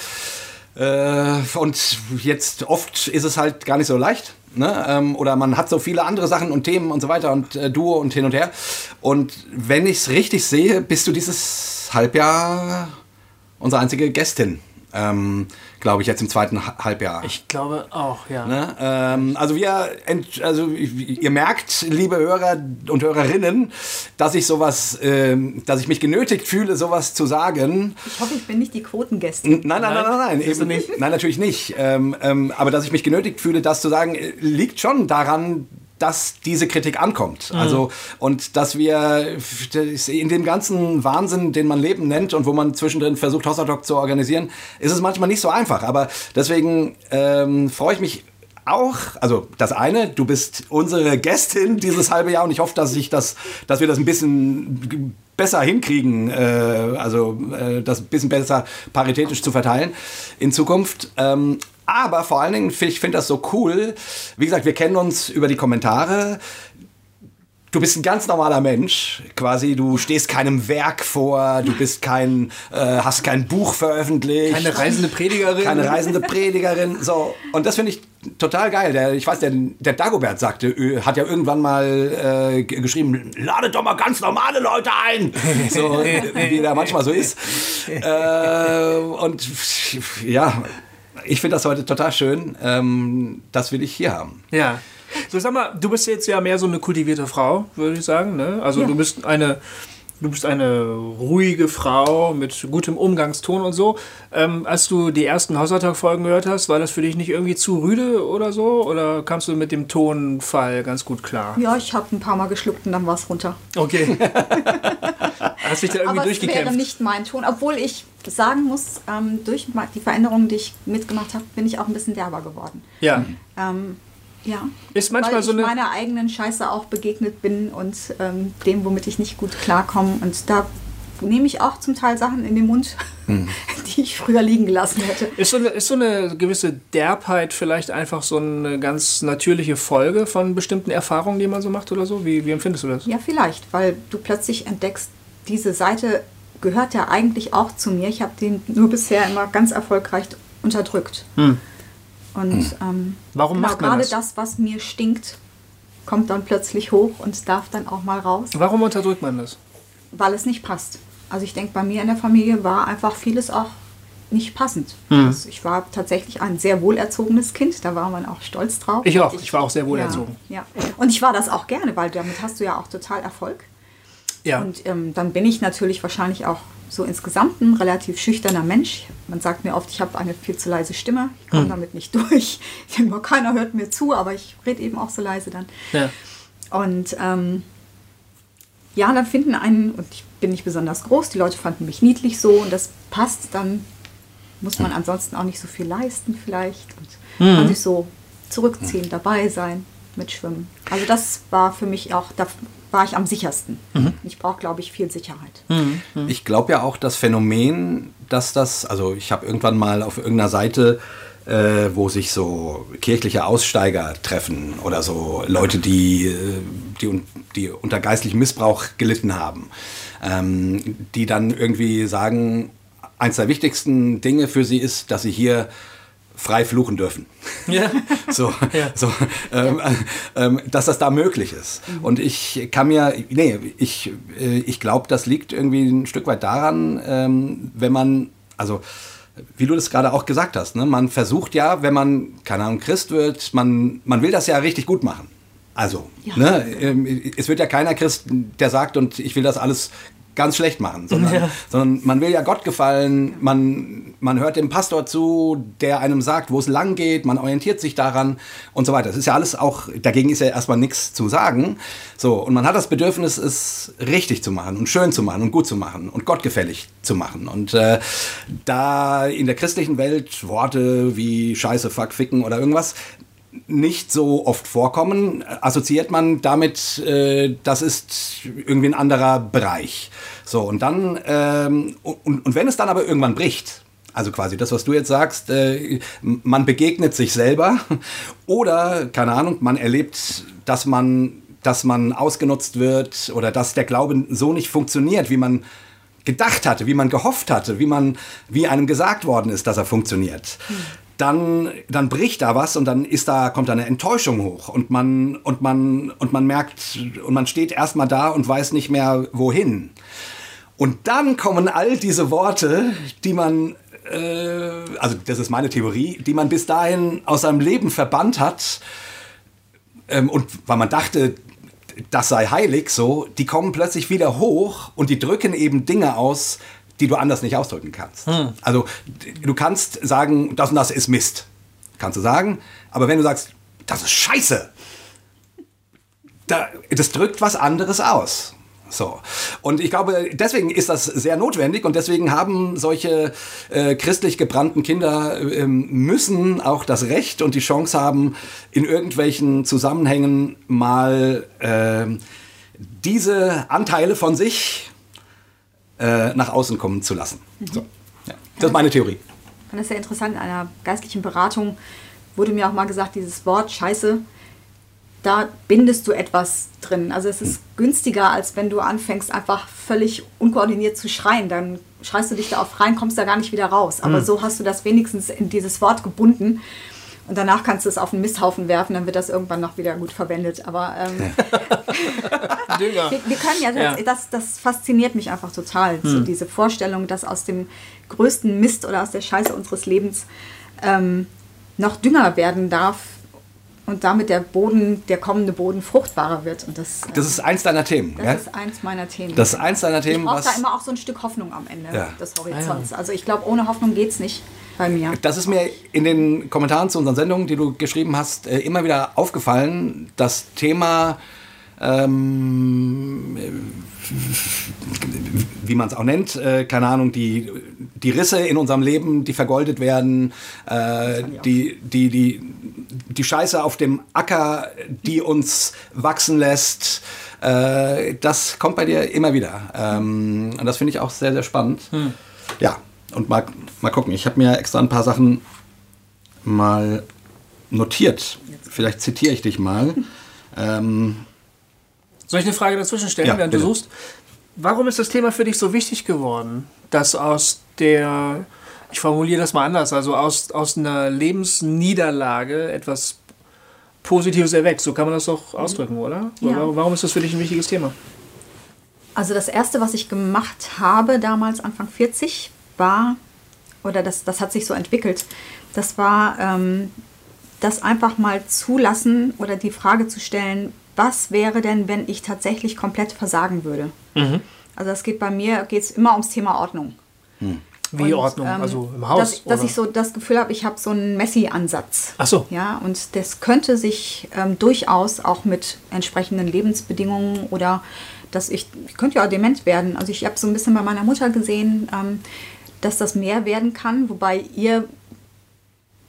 Äh, und jetzt oft ist es halt gar nicht so leicht. Ne? Ähm, oder man hat so viele andere Sachen und Themen und so weiter und äh, Duo und hin und her. Und wenn ich es richtig sehe, bist du dieses Halbjahr unsere einzige Gästin. Ähm, Glaube ich, jetzt im zweiten Ha- Halbjahr. Ich glaube auch, ja. Ne? Ähm, also wir, also ihr merkt, liebe Hörer und Hörerinnen, dass ich sowas, ähm, dass ich mich genötigt fühle, sowas zu sagen. Ich hoffe, ich bin nicht die Quotengästin. Nein, nein, nein, nein, nein, bist du eben nicht? Nein, natürlich nicht. Ähm, ähm, aber dass ich mich genötigt fühle, das zu sagen, äh, liegt schon daran, dass diese Kritik ankommt. Also und dass wir in dem ganzen Wahnsinn, den man Leben nennt und wo man zwischendrin versucht, Hossertalk zu organisieren, ist es manchmal nicht so einfach. Aber deswegen ähm, freue ich mich auch, also das eine, du bist unsere Gästin dieses halbe Jahr und ich hoffe, dass ich das, dass wir das ein bisschen besser hinkriegen, äh, also äh, das ein bisschen besser paritätisch zu verteilen in Zukunft. Ähm, aber vor allen Dingen, ich finde das so cool. Wie gesagt, wir kennen uns über die Kommentare. Du bist ein ganz normaler Mensch, quasi. Du stehst keinem Werk vor, du bist kein, äh, hast kein Buch veröffentlicht Keine reisende Predigerin. keine reisende Predigerin. So. Und das finde ich total geil. Der, ich weiß, der, der Dagobert sagte, hat ja irgendwann mal äh, geschrieben, ladet doch mal ganz normale Leute ein. So, wie der manchmal so ist. Äh, und ja, ich finde das heute total schön. Ähm, das will ich hier haben. Ja. So, sag mal, du bist jetzt ja mehr so eine kultivierte Frau, würde ich sagen. Ne? Also Ja. du bist eine, du bist eine ruhige Frau mit gutem Umgangston und so. Ähm, als du die ersten Hausertag-Folgen gehört hast, war das für dich nicht irgendwie zu rüde oder so? Oder kamst du mit dem Tonfall ganz gut klar? Ja, ich habe ein paar Mal geschluckt und dann war es runter. Okay. Hast dich da irgendwie Aber es wäre durchgekämpft? nicht mein Ton. Obwohl ich sagen muss, ähm, durch die Veränderungen, die ich mitgemacht habe, bin ich auch ein bisschen derber geworden. Ja. Ähm, ja. Ist manchmal Weil so ich eine- meiner eigenen Scheiße auch begegnet bin und ähm, dem, womit ich nicht gut klarkomme. Und da nehme ich auch zum Teil Sachen in den Mund, Hm. die ich früher liegen gelassen hätte. Ist so, eine, ist so eine gewisse Derbheit vielleicht einfach so eine ganz natürliche Folge von bestimmten Erfahrungen, die man so macht oder so? Wie, wie empfindest du das? Ja, vielleicht, weil du plötzlich entdeckst, diese Seite gehört ja eigentlich auch zu mir. Ich habe den nur bisher immer ganz erfolgreich unterdrückt. Und ähm, Hm. Warum genau, macht man gerade das? das, was mir stinkt, kommt dann plötzlich hoch und darf dann auch mal raus, Warum unterdrückt man das? weil es nicht passt. Also ich denke, bei mir in der Familie war einfach vieles auch nicht passend. Hm. Also ich war tatsächlich ein sehr wohlerzogenes Kind, da war man auch stolz drauf. Ich auch. Ich war auch sehr wohlerzogen. Ja, ja. Und ich war das auch gerne, weil damit hast du ja auch total Erfolg. Ja. Und ähm, dann bin ich natürlich wahrscheinlich auch so insgesamt ein relativ schüchterner Mensch. Man sagt mir oft, ich habe eine viel zu leise Stimme. Ich komme damit nicht durch. Ich denke mal, keiner hört mir zu, aber ich rede eben auch so leise dann. ja. Und ähm, ja, dann finden einen, und ich bin nicht besonders groß, die Leute fanden mich niedlich so und das passt, dann muss man ansonsten auch nicht so viel leisten vielleicht und kann sich so zurückziehen, dabei sein, mitschwimmen. Also das war für mich auch, da war ich am sichersten. Ich brauche, glaube ich, viel Sicherheit. Ich glaube ja auch das Phänomen, dass das, also ich habe irgendwann mal auf irgendeiner Seite, äh, wo sich so kirchliche Aussteiger treffen oder so Leute, die, äh, die, die unter geistlichem Missbrauch gelitten haben, ähm, die dann irgendwie sagen, eins der wichtigsten Dinge für sie ist, dass sie hier frei fluchen dürfen. Ja. so, Ja. so ähm, ähm, dass das da möglich ist. Und ich kann mir, nee, ich, äh, ich glaube, das liegt irgendwie ein Stück weit daran, ähm, wenn man, also wie du das gerade auch gesagt hast, ne, man versucht ja, wenn man, keine Ahnung, Christ wird, man, man will das ja richtig gut machen. Also, Ja. ne, ähm, es wird ja keiner Christ, der sagt, und ich will das alles ganz schlecht machen, sondern, Ja. sondern man will ja Gott gefallen, man, man hört dem Pastor zu, der einem sagt, wo es lang geht, man orientiert sich daran und so weiter. Das ist ja alles auch, dagegen ist ja erstmal nichts zu sagen. So, und man hat das Bedürfnis, es richtig zu machen und schön zu machen und gut zu machen und gottgefällig zu machen. Und äh, da in der christlichen Welt Worte wie Scheiße, Fuck, Ficken oder irgendwas nicht so oft vorkommen, assoziiert man damit, äh, das ist irgendwie ein anderer Bereich. So, und dann, ähm, und, und wenn es dann aber irgendwann bricht, also quasi das, was du jetzt sagst, äh, man begegnet sich selber oder, keine Ahnung, man erlebt, dass man, dass man ausgenutzt wird oder dass der Glaube so nicht funktioniert, wie man gedacht hatte, wie man gehofft hatte, wie man, wie einem gesagt worden ist, dass er funktioniert. Dann, dann bricht da was und dann ist da, kommt da eine Enttäuschung hoch und man, und man, und man merkt, und man steht erstmal da und weiß nicht mehr wohin. Und dann kommen all diese Worte, die man, äh, also das ist meine Theorie, die man bis dahin aus seinem Leben verbannt hat, ähm, und weil man dachte, das sei heilig so, die kommen plötzlich wieder hoch und die drücken eben Dinge aus, die du anders nicht ausdrücken kannst. Also d- du kannst sagen, das und das ist Mist. Kannst du sagen. Aber wenn du sagst, das ist Scheiße, da, das drückt was anderes aus. So. Und ich glaube, deswegen ist das sehr notwendig und deswegen haben solche äh, christlich gebrannten Kinder ähm, müssen auch das Recht und die Chance haben, in irgendwelchen Zusammenhängen mal ähm, diese Anteile von sich äh, nach außen kommen zu lassen. So. Ja. Das ist meine Theorie. Ich fand das sehr interessant. In einer geistlichen Beratung wurde mir auch mal gesagt, dieses Wort Scheiße, da bindest du etwas drin. Also es ist günstiger, als wenn du anfängst, einfach völlig unkoordiniert zu schreien. Dann schreist du dich da auf rein, kommst da gar nicht wieder raus. Aber so hast du das wenigstens in dieses Wort gebunden. Und danach kannst du es auf den Misthaufen werfen, dann wird das irgendwann noch wieder gut verwendet. Aber ähm, Dünger. wir, wir können ja, Ja. Das, das fasziniert mich einfach total. So diese Vorstellung, dass aus dem größten Mist oder aus der Scheiße unseres Lebens ähm, noch Dünger werden darf und damit der Boden, der kommende Boden fruchtbarer wird. Und das, Das ist eins deiner Themen. das ja? ist eins meiner Themen. Das ist eins deiner ich Themen, brauche was. da immer auch so ein Stück Hoffnung am Ende Ja. des Horizonts. Also ich glaube, ohne Hoffnung geht es nicht bei mir. Das ist mir in den Kommentaren zu unseren Sendungen, die du geschrieben hast, äh, immer wieder aufgefallen. Das Thema, ähm, äh, wie man es auch nennt, äh, keine Ahnung, die, die Risse in unserem Leben, die vergoldet werden, äh, die, die, die, die Scheiße auf dem Acker, die uns wachsen lässt. Äh, das kommt bei dir immer wieder. Ähm, und das finde ich auch sehr, sehr spannend. Ja, und mal, mal gucken. Ich habe mir extra ein paar Sachen mal notiert. Vielleicht zitiere ich dich mal. ähm, Soll ich eine Frage dazwischen stellen, Ja, während du bitte. suchst? Warum ist das Thema für dich so wichtig geworden, dass aus der, ich formuliere das mal anders, also aus, aus einer Lebensniederlage etwas Positives erwächst? So kann man das doch ausdrücken, oder? Ja. Warum, warum ist das für dich ein wichtiges Thema? Also das erste, was ich gemacht habe, damals Anfang 40, war, oder das, das hat sich so entwickelt, das war ähm, das einfach mal zulassen oder die Frage zu stellen, was wäre denn, wenn ich tatsächlich komplett versagen würde? Also es geht bei mir geht's immer ums Thema Ordnung. Wie Und, Ordnung? ähm, also im Haus? Dass, dass ich so das Gefühl habe, ich habe so einen Messi-Ansatz. Ach so. Ja, und das könnte sich ähm, durchaus auch mit entsprechenden Lebensbedingungen oder dass ich, ich könnte ja auch dement werden. Also ich habe so ein bisschen bei meiner Mutter gesehen, ähm, dass das mehr werden kann, wobei ihr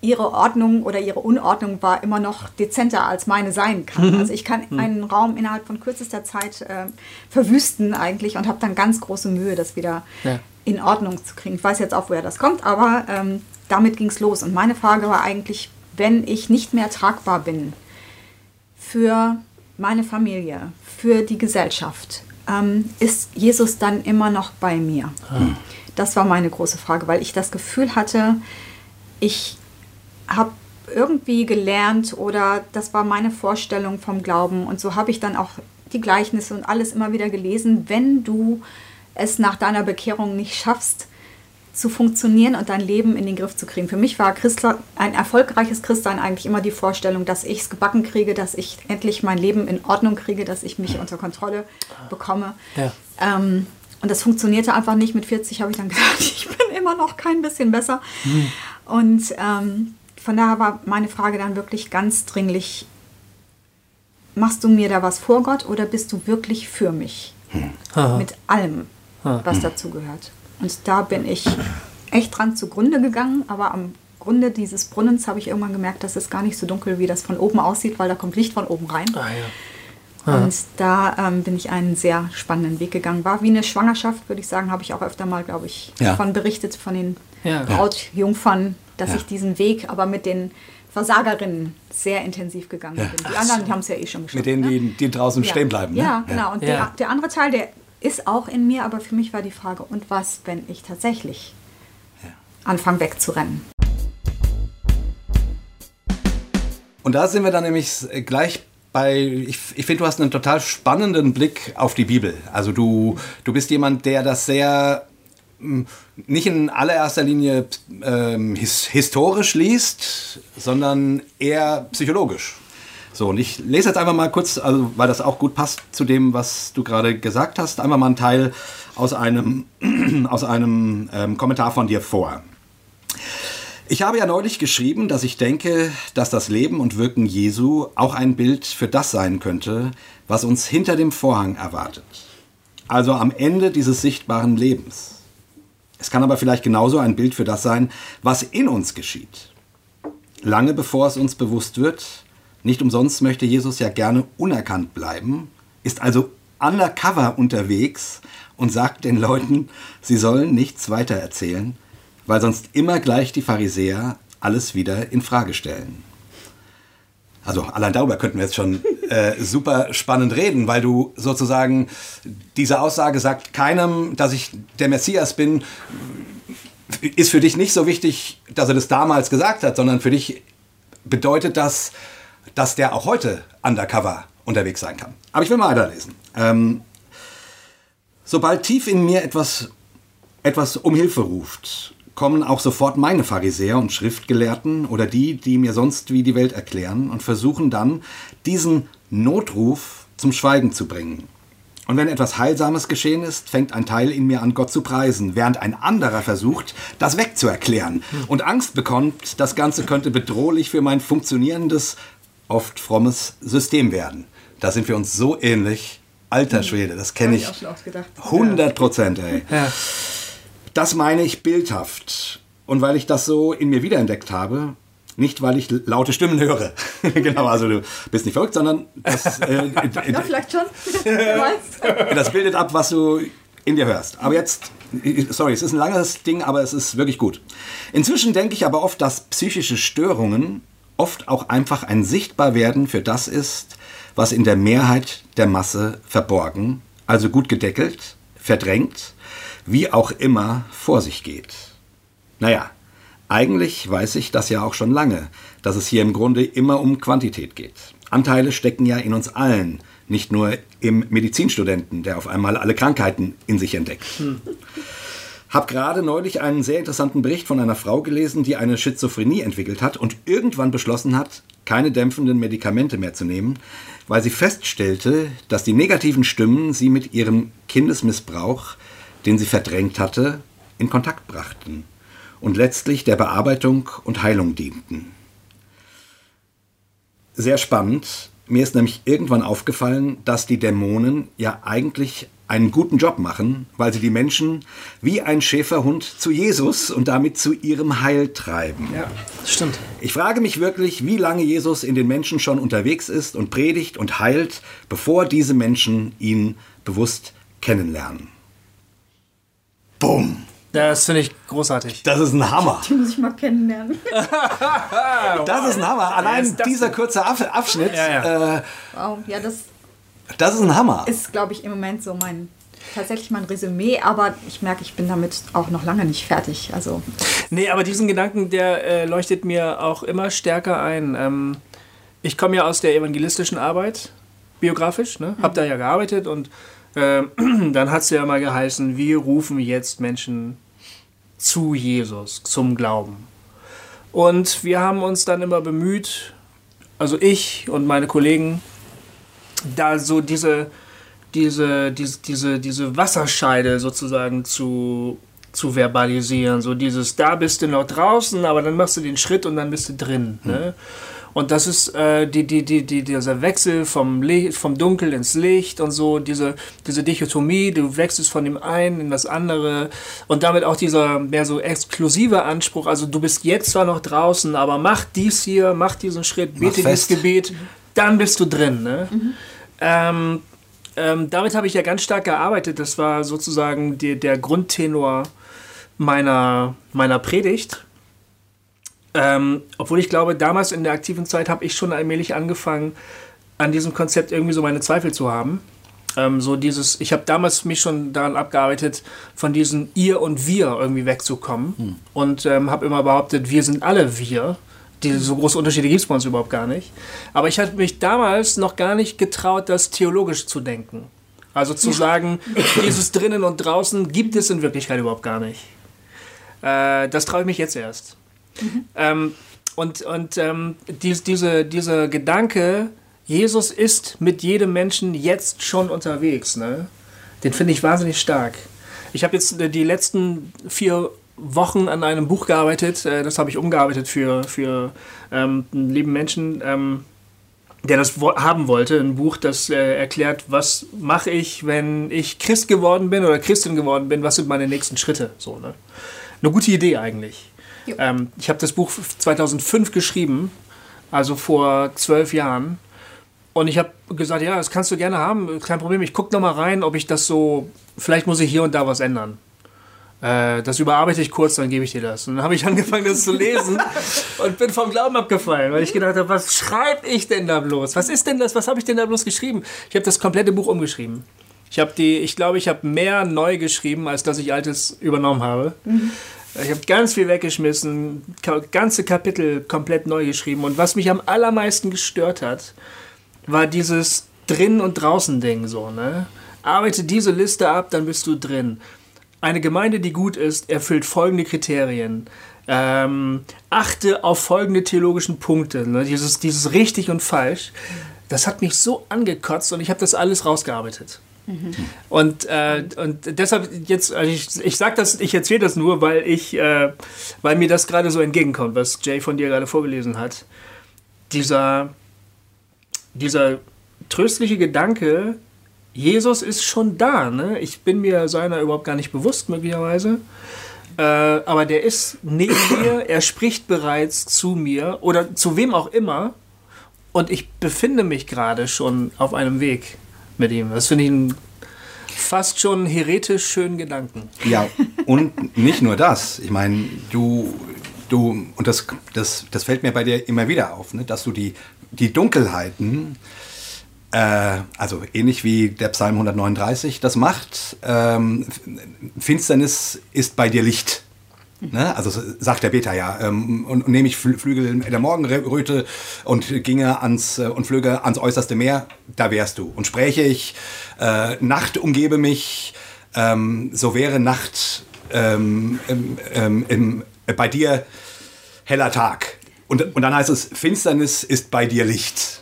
ihre Ordnung oder ihre Unordnung war immer noch dezenter als meine sein kann. Also ich kann einen Raum innerhalb von kürzester Zeit äh, verwüsten eigentlich und habe dann ganz große Mühe, das wieder Ja. in Ordnung zu kriegen. Ich weiß jetzt auch, woher das kommt, aber ähm, damit ging es los. Und meine Frage war eigentlich, wenn ich nicht mehr tragbar bin für meine Familie, für die Gesellschaft, ähm, ist Jesus dann immer noch bei mir? Das war meine große Frage, weil ich das Gefühl hatte, ich habe irgendwie gelernt oder das war meine Vorstellung vom Glauben und so habe ich dann auch die Gleichnisse und alles immer wieder gelesen, wenn du es nach deiner Bekehrung nicht schaffst, zu funktionieren und dein Leben in den Griff zu kriegen. Für mich war Christler, ein erfolgreiches Christsein eigentlich immer die Vorstellung, dass ich es gebacken kriege, dass ich endlich mein Leben in Ordnung kriege, dass ich mich unter Kontrolle bekomme. Ja. Ähm, und das funktionierte einfach nicht. Mit 40 habe ich dann gedacht, ich bin immer noch kein bisschen besser. Und ähm, von daher war meine Frage dann wirklich ganz dringlich, machst du mir da was vor Gott oder bist du wirklich für mich? Mit allem, was dazu gehört. Und da bin ich echt dran zugrunde gegangen, aber am Grunde dieses Brunnens habe ich irgendwann gemerkt, dass es gar nicht so dunkel, wie das von oben aussieht, weil da kommt Licht von oben rein. Ah, ja. Und da ähm, bin ich einen sehr spannenden Weg gegangen. War wie eine Schwangerschaft, würde ich sagen, habe ich auch öfter mal, glaube ich, Ja. davon berichtet, von den Ja. Brautjungfern, dass Ja. ich diesen Weg aber mit den Versagerinnen sehr intensiv gegangen bin. Die anderen die haben es ja eh schon geschafft. Mit denen, ne? die, die draußen ja. stehen bleiben. Ne? Ja, genau. Und Ja. Der, der andere Teil, der ist auch in mir, aber für mich war die Frage, und was, wenn ich tatsächlich anfange wegzurennen? Und da sind wir dann nämlich gleich bei, ich, ich finde, du hast einen total spannenden Blick auf die Bibel. Also du, du bist jemand, der das sehr mh, nicht in allererster Linie ähm, his, historisch liest, sondern eher psychologisch. So, und ich lese jetzt einfach mal kurz, also, weil das auch gut passt zu dem, was du gerade gesagt hast, einfach mal einen Teil aus einem, aus einem ähm, Kommentar von dir vor. Ich habe ja neulich geschrieben, dass ich denke, dass das Leben und Wirken Jesu auch ein Bild für das sein könnte, was uns hinter dem Vorhang erwartet. Also am Ende dieses sichtbaren Lebens. Es kann aber vielleicht genauso ein Bild für das sein, was in uns geschieht. Lange bevor es uns bewusst wird, nicht umsonst möchte Jesus ja gerne unerkannt bleiben, ist also undercover unterwegs und sagt den Leuten, sie sollen nichts weiter erzählen, weil sonst immer gleich die Pharisäer alles wieder in Frage stellen. Also allein darüber könnten wir jetzt schon äh, super spannend reden, weil du sozusagen diese Aussage sagt keinem, dass ich der Messias bin, ist für dich nicht so wichtig, dass er das damals gesagt hat, sondern für dich bedeutet das, dass der auch heute undercover unterwegs sein kann. Aber ich will mal weiterlesen. Ähm, sobald tief in mir etwas, etwas um Hilfe ruft, kommen auch sofort meine Pharisäer und Schriftgelehrten oder die, die mir sonst wie die Welt erklären und versuchen dann, diesen Notruf zum Schweigen zu bringen. Und wenn etwas Heilsames geschehen ist, fängt ein Teil in mir an, Gott zu preisen, während ein anderer versucht, das wegzuerklären und Angst bekommt, das Ganze könnte bedrohlich für mein funktionierendes, oft frommes System werden. Da sind wir uns so ähnlich. Alter Schwede, das kenne Hab ich ich auch schon oft gedacht. 100 Prozent, ey. Ja. Das meine ich bildhaft. Und weil ich das so in mir wiederentdeckt habe, nicht weil ich laute Stimmen höre. genau, also du bist nicht verrückt, sondern das, äh, Ja, vielleicht schon. Das bildet ab, was du in dir hörst. Aber jetzt, sorry, es ist ein langes Ding, aber es ist wirklich gut. Inzwischen denke ich aber oft, dass psychische Störungen oft auch einfach ein Sichtbarwerden für das ist, was in der Mehrheit der Masse verborgen, also gut gedeckelt, verdrängt, wie auch immer vor sich geht. Naja, eigentlich weiß ich das ja auch schon lange, dass es hier im Grunde immer um Quantität geht. Anteile stecken ja in uns allen, nicht nur im Medizinstudenten, der auf einmal alle Krankheiten in sich entdeckt. Hab gerade neulich einen sehr interessanten Bericht von einer Frau gelesen, die eine Schizophrenie entwickelt hat und irgendwann beschlossen hat, keine dämpfenden Medikamente mehr zu nehmen, weil sie feststellte, dass die negativen Stimmen sie mit ihrem Kindesmissbrauch, den sie verdrängt hatte, in Kontakt brachten und letztlich der Bearbeitung und Heilung dienten. Sehr spannend. Mir ist nämlich irgendwann aufgefallen, dass die Dämonen ja eigentlich einen guten Job machen, weil sie die Menschen wie ein Schäferhund zu Jesus und damit zu ihrem Heil treiben. ja, das stimmt. Ich frage mich wirklich, wie lange Jesus in den Menschen schon unterwegs ist und predigt und heilt, bevor diese Menschen ihn bewusst kennenlernen. Bumm! Das finde ich großartig. Das ist ein Hammer. Die muss ich mal kennenlernen. Das ist ein Hammer. Allein das dieser kurze Ab Abschnitt, Ja, ja. Äh, Wow. Ja, das das ist ein Hammer. ist, glaube ich, im Moment so mein tatsächlich mal ein Resümee, aber ich merke, ich bin damit auch noch lange nicht fertig. Also Nee, aber diesen Gedanken, der äh, leuchtet mir auch immer stärker ein. Ähm, ich komme ja aus der evangelistischen Arbeit, biografisch, ne? hab da ja gearbeitet und äh, dann hat es ja mal geheißen, wir rufen jetzt Menschen zu Jesus, zum Glauben. Und wir haben uns dann immer bemüht, also ich und meine Kollegen, da so diese, diese, diese, diese, diese Wasserscheide sozusagen zu, zu verbalisieren. So dieses, da bist du noch draußen, aber dann machst du den Schritt und dann bist du drin. Ne? Und das ist äh, die, die, die, die, dieser Wechsel vom, Licht, vom Dunkel ins Licht und so, diese, diese Dichotomie, du wechselst von dem einen in das andere und damit auch dieser mehr so exklusive Anspruch, also du bist jetzt zwar noch draußen, aber mach dies hier, mach diesen Schritt, bete dieses. Gebet, dann bist du drin. Ne? Ähm, ähm, damit habe ich ja ganz stark gearbeitet. Das war sozusagen die, der Grundtenor meiner, meiner Predigt. Ähm, obwohl ich glaube, damals in der aktiven Zeit habe ich schon allmählich angefangen, an diesem Konzept irgendwie so meine Zweifel zu haben. Ähm, so dieses, ich habe damals mich schon daran abgearbeitet, von diesem Ihr und Wir irgendwie wegzukommen. Und ähm, habe immer behauptet, wir sind alle wir. Die, so große Unterschiede gibt es bei uns überhaupt gar nicht. Aber ich hatte mich damals noch gar nicht getraut, das theologisch zu denken. Also zu sagen, dieses drinnen und draußen gibt es in Wirklichkeit überhaupt gar nicht. Äh, das traue ich mich jetzt erst. Ähm, und und ähm, dies, diese, dieser Gedanke, Jesus ist mit jedem Menschen jetzt schon unterwegs, ne? den finde ich wahnsinnig stark. Ich habe jetzt äh, die letzten vier Wochen an einem Buch gearbeitet, äh, das habe ich umgearbeitet für, für ähm, einen lieben Menschen, ähm, der das haben wollte. Ein Buch, das äh, erklärt, was mache ich, wenn ich Christ geworden bin oder Christin geworden bin, was sind meine nächsten Schritte. So, ne? Eine gute Idee eigentlich. Ähm, ich habe das Buch 2005 geschrieben, also vor zwölf Jahren. Und ich habe gesagt, ja, das kannst du gerne haben, kein Problem. Ich gucke nochmal rein, ob ich das so, vielleicht muss ich hier und da was ändern. Äh, das überarbeite ich kurz, dann gebe ich dir das. Und dann habe ich angefangen, das zu lesen und bin vom Glauben abgefallen, weil ich gedacht habe, was schreibe ich denn da bloß? Was ist denn das? Was habe ich denn da bloß geschrieben? Ich habe das komplette Buch umgeschrieben. Ich habe die, ich glaube, ich habe mehr neu geschrieben, als dass ich altes übernommen habe. Ich habe ganz viel weggeschmissen, ganze Kapitel komplett neu geschrieben. Und was mich am allermeisten gestört hat, war dieses drin und draußen Ding so, ne? Arbeite diese Liste ab, dann bist du drin. Eine Gemeinde, die gut ist, erfüllt folgende Kriterien. Ähm, achte auf folgende theologischen Punkte. Ne? Dieses, dieses richtig und falsch. Das hat mich so angekotzt und ich habe das alles rausgearbeitet. Und, äh, und deshalb jetzt, also ich, ich sag das, ich erzähle das nur, weil ich, äh, weil mir das gerade so entgegenkommt, was Jay von dir gerade vorgelesen hat. Dieser, dieser tröstliche Gedanke, Jesus ist schon da, ne? Ich bin mir seiner überhaupt gar nicht bewusst, möglicherweise. Äh, aber der ist neben mir, er spricht bereits zu mir oder zu wem auch immer. Und ich befinde mich gerade schon auf einem Weg mit ihm. Das finde ich einen fast schon heretisch schönen Gedanken. Ja, und nicht nur das. Ich meine, du, du, und das, das, das fällt mir bei dir immer wieder auf, ne, dass du die, die Dunkelheiten, äh, also ähnlich wie der Psalm 139 das macht, ähm, Finsternis ist bei dir Licht. Ne? Also sagt der Beter ja. Ähm, und, und nehme ich Flü- Flügel der Morgenröte und ginge ans äh, und flöge ans äußerste Meer, da wärst du. Und spräche ich, äh, Nacht umgebe mich, ähm, so wäre Nacht ähm, ähm, im, äh, bei dir heller Tag. Und, und dann heißt es, Finsternis ist bei dir Licht.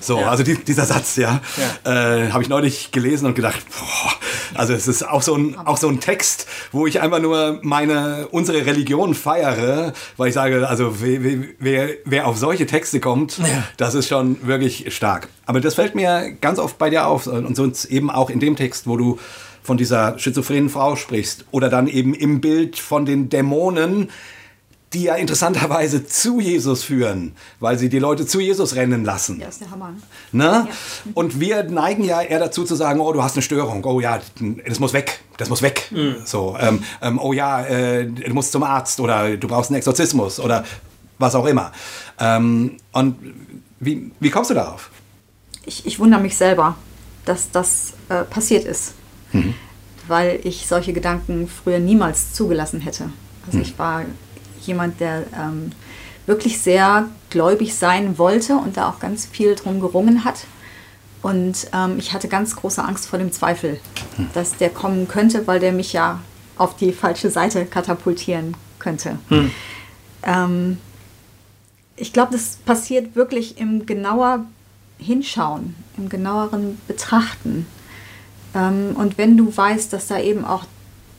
So, ja. also die, dieser Satz, ja, Äh, habe ich neulich gelesen und gedacht, boah, also es ist auch so, ein, auch so ein Text, wo ich einfach nur meine, unsere Religion feiere, weil ich sage, also wer, wer, wer auf solche Texte kommt, das ist schon wirklich stark. Aber das fällt mir ganz oft bei dir auf und sonst eben auch in dem Text, wo du von dieser schizophrenen Frau sprichst oder dann eben im Bild von den Dämonen, die ja interessanterweise zu Jesus führen, weil sie die Leute zu Jesus rennen lassen. Ja, ist der Hammer. Ne? Und wir neigen ja eher dazu zu sagen, oh, du hast eine Störung, oh ja, das muss weg, das muss weg. So, ähm, ähm, oh ja, äh, du musst zum Arzt oder du brauchst einen Exorzismus oder was auch immer. Ähm, und wie, wie kommst du darauf? ich, ich wundere mich selber, dass das äh, passiert ist. weil ich solche Gedanken früher niemals zugelassen hätte. Also ich war jemand, der ähm, wirklich sehr gläubig sein wollte und da auch ganz viel drum gerungen hat. Und ähm, ich hatte ganz große Angst vor dem Zweifel, dass der kommen könnte, weil der mich ja auf die falsche Seite katapultieren könnte. Ähm, ich glaube, das passiert wirklich im genauer Hinschauen, im genaueren Betrachten. Ähm, und wenn du weißt, dass da eben auch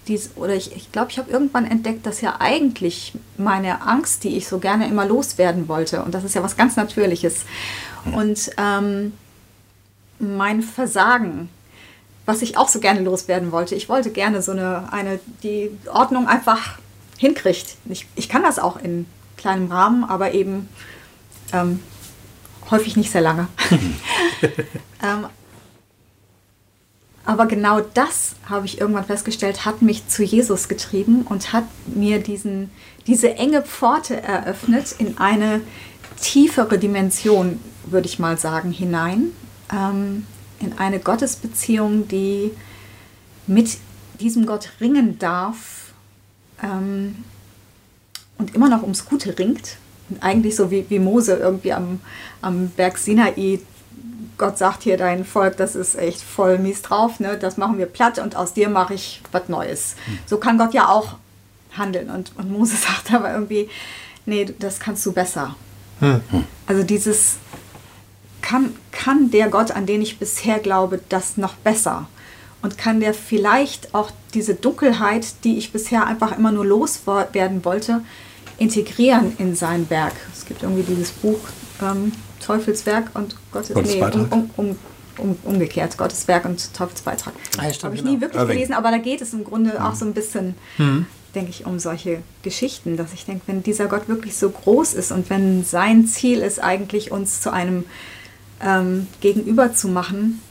dies, oder ich glaube, ich, glaub, ich habe irgendwann entdeckt, dass ja eigentlich meine Angst, die ich so gerne immer loswerden wollte, und das ist ja was ganz Natürliches, und ähm, mein Versagen, was ich auch so gerne loswerden wollte. Ich wollte gerne so eine, eine die Ordnung einfach hinkriegt. Ich, ich kann das auch in kleinem Rahmen, aber eben ähm, häufig nicht sehr lange. ähm, aber genau das, habe ich irgendwann festgestellt, hat mich zu Jesus getrieben und hat mir diesen, diese enge Pforte eröffnet in eine tiefere Dimension, würde ich mal sagen, hinein. Ähm, in eine Gottesbeziehung, die mit diesem Gott ringen darf ähm, und immer noch ums Gute ringt. Und eigentlich so wie, wie Mose irgendwie am, am Berg Sinai. Gott sagt hier dein Volk, das ist echt voll mies drauf, ne? das machen wir platt und aus dir mache ich was Neues. So kann Gott ja auch handeln. Und, und Mose sagt aber irgendwie, nee, das kannst du besser. Hm. Also dieses, kann, kann der Gott, an den ich bisher glaube, das noch besser? Und kann der vielleicht auch diese Dunkelheit, die ich bisher einfach immer nur loswerden wollte, integrieren in sein Werk? Es gibt irgendwie dieses Buch ähm, Teufelswerk und Gottes, Gottes nee, Beitrag. um, um, um, umgekehrt, Gottes Werk und Teufelsbeitrag. Ah, ja, Habe ich genau. nie wirklich Irving. gelesen, aber da geht es im Grunde auch so ein bisschen, denke ich, um solche Geschichten, dass ich denke, wenn dieser Gott wirklich so groß ist und wenn sein Ziel ist, eigentlich uns zu einem ähm, gegenüber zu machen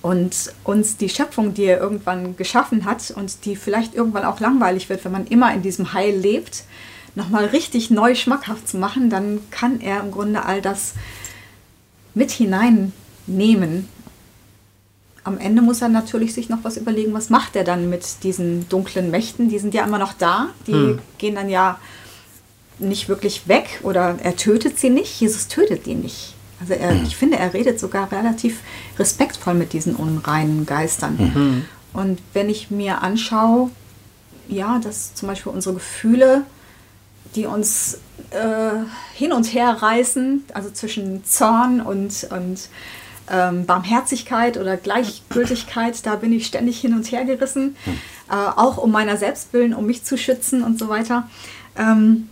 und uns die Schöpfung, die er irgendwann geschaffen hat und die vielleicht irgendwann auch langweilig wird, wenn man immer in diesem Heil lebt, nochmal richtig neu schmackhaft zu machen, dann kann er im Grunde all das mit hineinnehmen. Am Ende muss er natürlich sich noch was überlegen, was macht er dann mit diesen dunklen Mächten? Die sind ja immer noch da, die gehen dann ja nicht wirklich weg oder er tötet sie nicht. Jesus tötet die nicht. Also er, ich finde, er redet sogar relativ respektvoll mit diesen unreinen Geistern. Und wenn ich mir anschaue, ja, dass zum Beispiel unsere Gefühle, die uns äh, hin und her reißen, also zwischen Zorn und, und ähm, Barmherzigkeit oder Gleichgültigkeit, da bin ich ständig hin und her gerissen, äh, auch um meiner selbst willen, um mich zu schützen und so weiter. Ähm,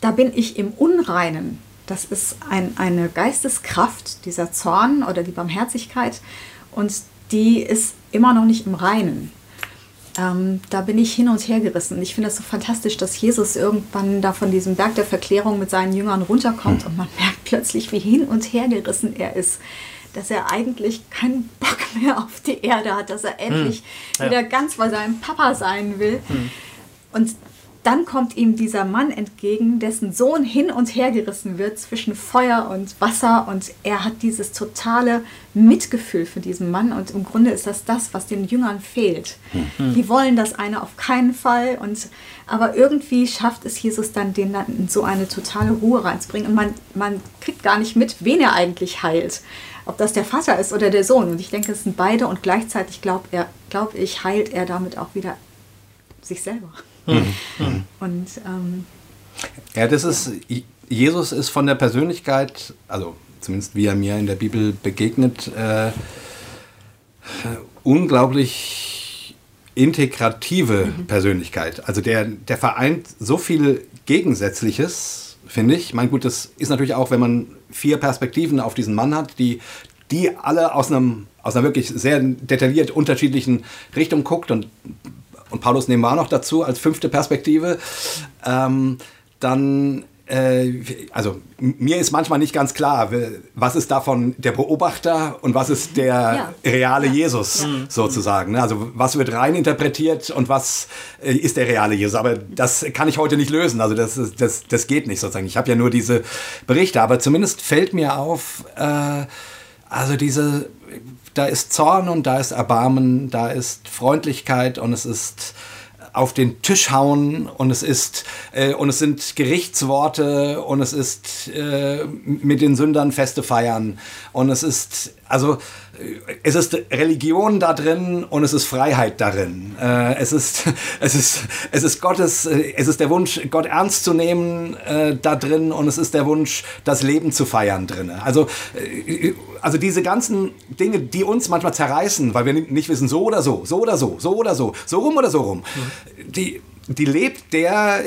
da bin ich im Unreinen. Das ist ein, eine Geisteskraft, dieser Zorn oder die Barmherzigkeit, und die ist immer noch nicht im Reinen. Ähm, da bin ich hin und her gerissen. Ich finde es so fantastisch, dass Jesus irgendwann da von diesem Berg der Verklärung mit seinen Jüngern runterkommt und man merkt plötzlich, wie hin und her gerissen er ist. Dass er eigentlich keinen Bock mehr auf die Erde hat, dass er endlich ja. wieder ganz bei seinem Papa sein will. Und dann kommt ihm dieser Mann entgegen, dessen Sohn hin und her gerissen wird zwischen Feuer und Wasser und er hat dieses totale Mitgefühl für diesen Mann und im Grunde ist das das, was den Jüngern fehlt. Die wollen das eine auf keinen Fall und aber irgendwie schafft es Jesus dann, den dann in so eine totale Ruhe reinzubringen und man, man kriegt gar nicht mit, wen er eigentlich heilt. Ob das der Vater ist oder der Sohn. Und ich denke, es sind beide und gleichzeitig glaube er, glaub ich, heilt er damit auch wieder sich selber. Und ähm, Ja, das ist, Jesus ist von der Persönlichkeit, also zumindest wie er mir in der Bibel begegnet, äh, unglaublich integrative Persönlichkeit. Also der, der vereint so viel Gegensätzliches, finde ich. Mein gut, das ist natürlich auch, wenn man vier Perspektiven auf diesen Mann hat, die, die alle aus, einem, aus einer wirklich sehr detailliert unterschiedlichen Richtung guckt und und Paulus nehmen wir auch noch dazu als fünfte Perspektive, ähm, dann, äh, also mir ist manchmal nicht ganz klar, was ist davon der Beobachter und was ist der Ja. reale Ja. Jesus Ja. sozusagen. ne? Also was wird rein interpretiert und was äh, ist der reale Jesus. Aber das kann ich heute nicht lösen, also das, das, das geht nicht sozusagen. Ich habe ja nur diese Berichte, aber zumindest fällt mir auf, äh, also diese da ist Zorn und da ist Erbarmen, da ist Freundlichkeit und es ist auf den Tisch hauen und es ist äh, und es sind Gerichtsworte und es ist äh, mit den Sündern Feste feiern. Und es ist also es ist Religion da drin und es ist Freiheit darin. Äh, es ist es ist es ist Gottes äh, es ist der Wunsch Gott ernst zu nehmen äh, da drin und es ist der Wunsch das Leben zu feiern drin. Also äh, also diese ganzen Dinge, die uns manchmal zerreißen, weil wir nicht wissen so oder so, so oder so, so oder so, so rum oder so rum. Mhm. Die die lebt der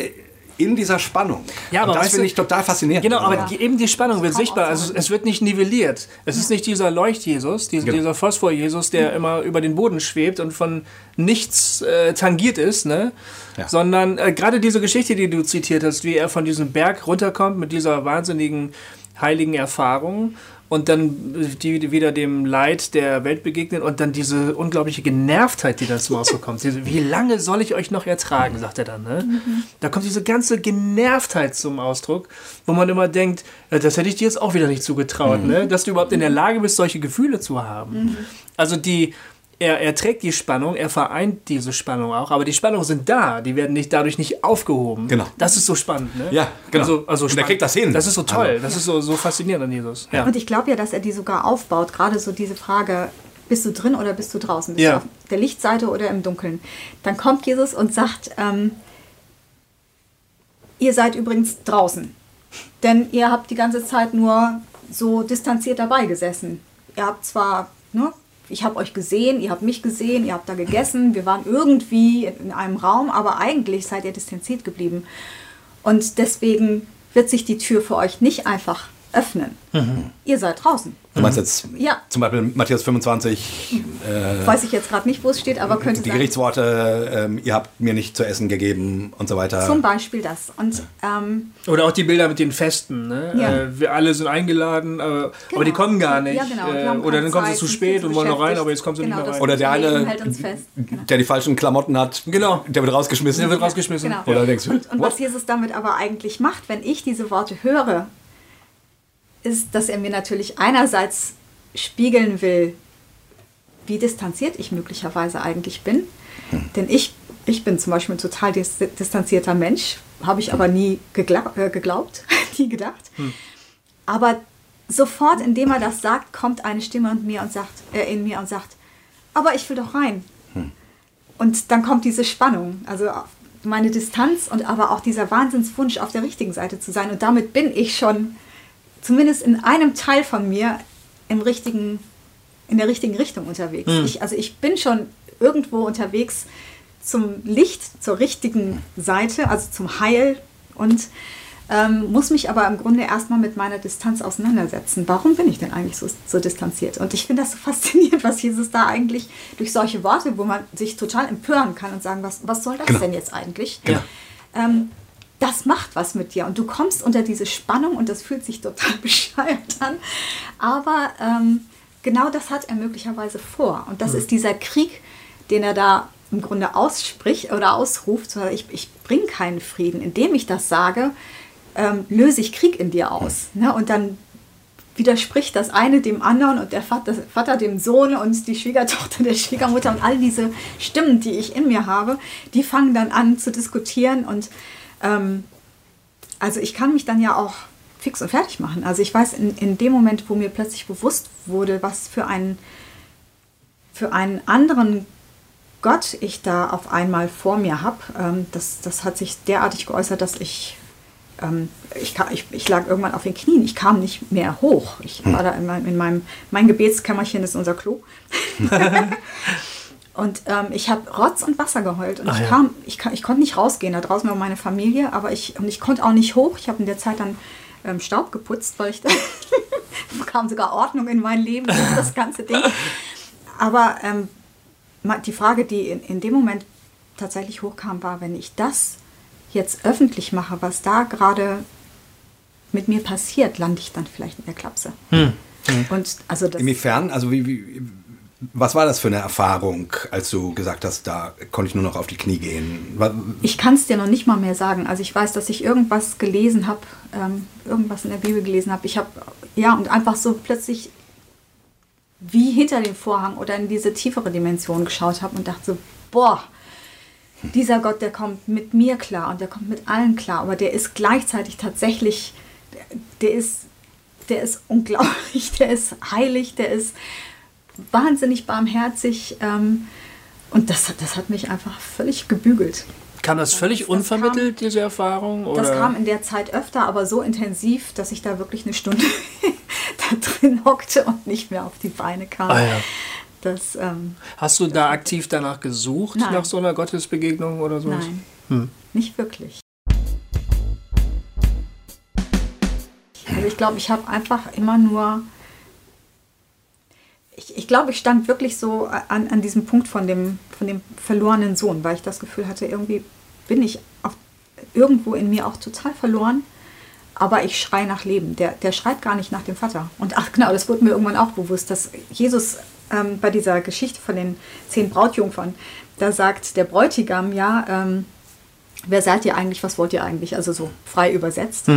in dieser Spannung. Ja, aber und das finde ich total faszinierend. Genau, aber die, eben die Spannung wird sichtbar. Also es wird nicht nivelliert. Es ist nicht dieser Leucht-Jesus, dieser, genau. dieser Phosphor-Jesus, der mhm. immer über den Boden schwebt und von nichts äh, tangiert ist, ne? Ja. Sondern äh, gerade diese Geschichte, die du zitiert hast, wie er von diesem Berg runterkommt mit dieser wahnsinnigen heiligen Erfahrung und dann die wieder dem Leid der Welt begegnen und dann diese unglaubliche Genervtheit, die da zum Ausdruck kommt. Wie lange soll ich euch noch ertragen, sagt er dann. Ne? Mhm. Da kommt diese ganze Genervtheit zum Ausdruck, wo man immer denkt, das hätte ich dir jetzt auch wieder nicht zugetraut, mhm. ne? dass du überhaupt in der Lage bist, solche Gefühle zu haben. Mhm. Also die, er, er trägt die Spannung, er vereint diese Spannung auch, aber die Spannungen sind da, die werden nicht, dadurch nicht aufgehoben. Genau. Das ist so spannend, ne? Ja, genau. Also, also Und er kriegt das hin. Das ist so toll, also, das ist so, so faszinierend an Jesus. Ja. Und ich glaube ja, dass er die sogar aufbaut, gerade so diese Frage, bist du drin oder bist du draußen? Bist ja. du auf der Lichtseite oder im Dunkeln? Dann kommt Jesus und sagt, ähm, ihr seid übrigens draußen. Denn ihr habt die ganze Zeit nur so distanziert dabei gesessen. Ihr habt zwar ne, ich habe euch gesehen, ihr habt mich gesehen, ihr habt da gegessen, wir waren irgendwie in einem Raum, aber eigentlich seid ihr distanziert geblieben. Und deswegen wird sich die Tür für euch nicht einfach öffnen. Mhm. Ihr seid draußen. Du meinst jetzt ja. zum Beispiel Matthäus 25. Äh, Weiß ich jetzt gerade nicht, wo es steht, aber könnte Die sein. Gerichtsworte, äh, ihr habt mir nicht zu essen gegeben und so weiter. Zum Beispiel das. Und, ähm, Oder auch die Bilder mit den Festen. Ne? Ja. Äh, wir alle sind eingeladen, äh, genau. aber die kommen gar nicht. Ja, genau. Äh, oder dann kommen sie zu spät und wollen noch rein, aber jetzt kommen sie genau, nicht mehr rein. Oder der eine, genau. der die falschen Klamotten hat, genau. der wird rausgeschmissen. Der wird rausgeschmissen. Genau. Oder denkst du, und, und was Jesus damit aber eigentlich macht, wenn ich diese Worte höre, ist, dass er mir natürlich einerseits spiegeln will, wie distanziert ich möglicherweise eigentlich bin. Hm. Denn ich, ich bin zum Beispiel ein total dis distanzierter Mensch, habe ich aber nie geglaub, äh, geglaubt, nie gedacht. Hm. Aber sofort, indem er das sagt, kommt eine Stimme in mir und sagt, äh, in mir und sagt, aber ich will doch rein. Hm. Und dann kommt diese Spannung, also meine Distanz und aber auch dieser Wahnsinnswunsch, auf der richtigen Seite zu sein. Und damit bin ich schon zumindest in einem Teil von mir im richtigen, in der richtigen Richtung unterwegs. Mhm. Ich, also ich bin schon irgendwo unterwegs zum Licht, zur richtigen Seite, also zum Heil und ähm, muss mich aber im Grunde erstmal mit meiner Distanz auseinandersetzen. Warum bin ich denn eigentlich so, so distanziert? Und ich finde das so faszinierend, was Jesus da eigentlich durch solche Worte, wo man sich total empören kann und sagen, was, was soll das genau. denn jetzt eigentlich? Genau. Ähm, das macht was mit dir und du kommst unter diese Spannung und das fühlt sich total bescheuert an. Aber ähm, genau das hat er möglicherweise vor. Und das mhm. ist dieser Krieg, den er da im Grunde ausspricht oder ausruft. Ich, ich bringe keinen Frieden. Indem ich das sage, ähm, löse ich Krieg in dir aus. Ne? Und dann widerspricht das eine dem anderen und der Vater, Vater, dem Sohn und die Schwiegertochter der Schwiegermutter und all diese Stimmen, die ich in mir habe, die fangen dann an zu diskutieren und ähm, also ich kann mich dann ja auch fix und fertig machen. Also ich weiß, in, in dem Moment, wo mir plötzlich bewusst wurde, was für einen, für einen anderen Gott ich da auf einmal vor mir habe, ähm, das, das hat sich derartig geäußert, dass ich, ähm, ich, ich, ich, lag irgendwann auf den Knien. Ich kam nicht mehr hoch. Ich war da in, mein, in meinem, mein Gebetskämmerchen ist unser Klo. Und ähm, ich habe Rotz und Wasser geheult. Und Ach, ich, kam, ich, ich konnte nicht rausgehen. Da draußen war meine Familie, aber ich, und ich konnte auch nicht hoch. Ich habe in der Zeit dann ähm, Staub geputzt, weil ich da kam sogar Ordnung in mein Leben, das ganze Ding. Aber ähm, die Frage, die in, in dem Moment tatsächlich hochkam, war, wenn ich das jetzt öffentlich mache, was da gerade mit mir passiert, lande ich dann vielleicht in der Klapse. Hm. Hm. Und also das Inwiefern? Also wie, wie was war das für eine Erfahrung, als du gesagt hast, da konnte ich nur noch auf die Knie gehen? Ich kann es dir noch nicht mal mehr sagen. Also ich weiß, dass ich irgendwas gelesen habe, ähm, irgendwas in der Bibel gelesen habe. Ich habe, ja, und einfach so plötzlich wie hinter den Vorhang oder in diese tiefere Dimension geschaut habe und dachte so, boah, dieser Gott, der kommt mit mir klar und der kommt mit allen klar, aber der ist gleichzeitig tatsächlich, der ist, der ist unglaublich, der ist heilig, der ist wahnsinnig barmherzig ähm, und das, das hat mich einfach völlig gebügelt. Kam das völlig das unvermittelt, kam- diese Erfahrung? Oder? Das kam in der Zeit öfter, aber so intensiv, dass ich da wirklich eine Stunde da drin hockte und nicht mehr auf die Beine kam. Ah, ja. Das, ähm, Hast du da aktiv danach gesucht, Nein. nach so einer Gottesbegegnung oder so? nein, Hm. nicht wirklich. Also ich glaube, ich habe einfach immer nur. Ich, ich glaube, ich stand wirklich so an, an diesem Punkt von dem, von dem verlorenen Sohn, weil ich das Gefühl hatte, irgendwie bin ich auf, irgendwo in mir auch total verloren. Aber ich schreie nach Leben. Der, der schreit gar nicht nach dem Vater. Und ach genau, das wurde mir irgendwann auch bewusst, dass Jesus ähm, bei dieser Geschichte von den zehn Brautjungfern, da sagt der Bräutigam ja, ähm, wer seid ihr eigentlich, was wollt ihr eigentlich? Also so frei übersetzt.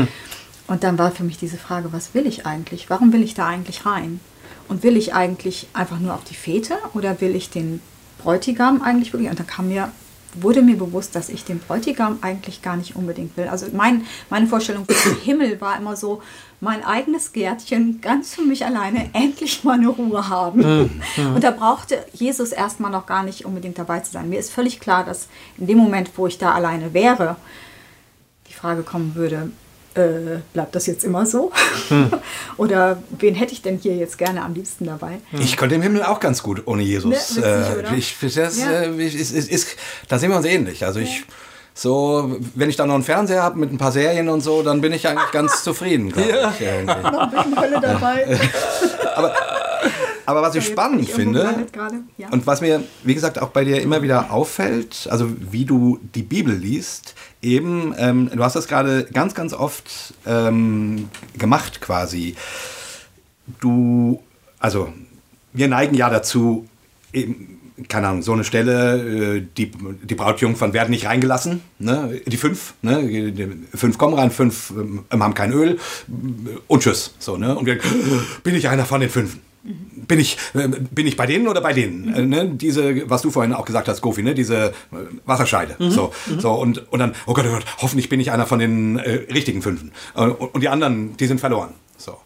Und dann war für mich diese Frage, was will ich eigentlich? Warum will ich da eigentlich rein? Und will ich eigentlich einfach nur auf die Fete oder will ich den Bräutigam eigentlich wirklich? Und dann kam mir, wurde mir bewusst, dass ich den Bräutigam eigentlich gar nicht unbedingt will. Also mein, meine Vorstellung vom Himmel war immer so, mein eigenes Gärtchen, ganz für mich alleine, endlich mal eine Ruhe haben. Und da brauchte Jesus erstmal noch gar nicht unbedingt dabei zu sein. Mir ist völlig klar, dass in dem Moment, wo ich da alleine wäre, die Frage kommen würde, äh, bleibt das jetzt immer so? oder wen hätte ich denn hier jetzt gerne am liebsten dabei? Ich könnte im Himmel auch ganz gut ohne Jesus. Ne, witzig, äh, ich, das, Ja. äh, ich, ist, ist, ist, da sind wir uns ähnlich. Also ich, so, wenn ich dann noch einen Fernseher habe mit ein paar Serien und so, dann bin ich eigentlich ganz zufrieden. Ja. Ich. Noch ein bisschen Hölle dabei. Aber was ich Jetzt spannend finde. Ja. und was mir, wie gesagt, auch bei dir immer wieder auffällt, also wie du die Bibel liest, eben, ähm, du hast das gerade ganz, ganz oft ähm, gemacht quasi. Du, also wir neigen ja dazu, eben, keine Ahnung, so eine Stelle, äh, die, die Brautjungfern werden nicht reingelassen, ne? die fünf, ne? die fünf kommen rein, fünf ähm, haben kein Öl und tschüss. So, ne? Und wir, bin ich einer von den fünf? Bin ich, äh, bin ich bei denen oder bei denen? Äh, ne? Diese, was du vorhin auch gesagt hast, Gofi, ne? diese äh, Wasserscheide. So, so und, und dann, oh Gott, oh Gott, hoffentlich bin ich einer von den äh, richtigen Fünfen. Und, und die anderen, die sind verloren. So.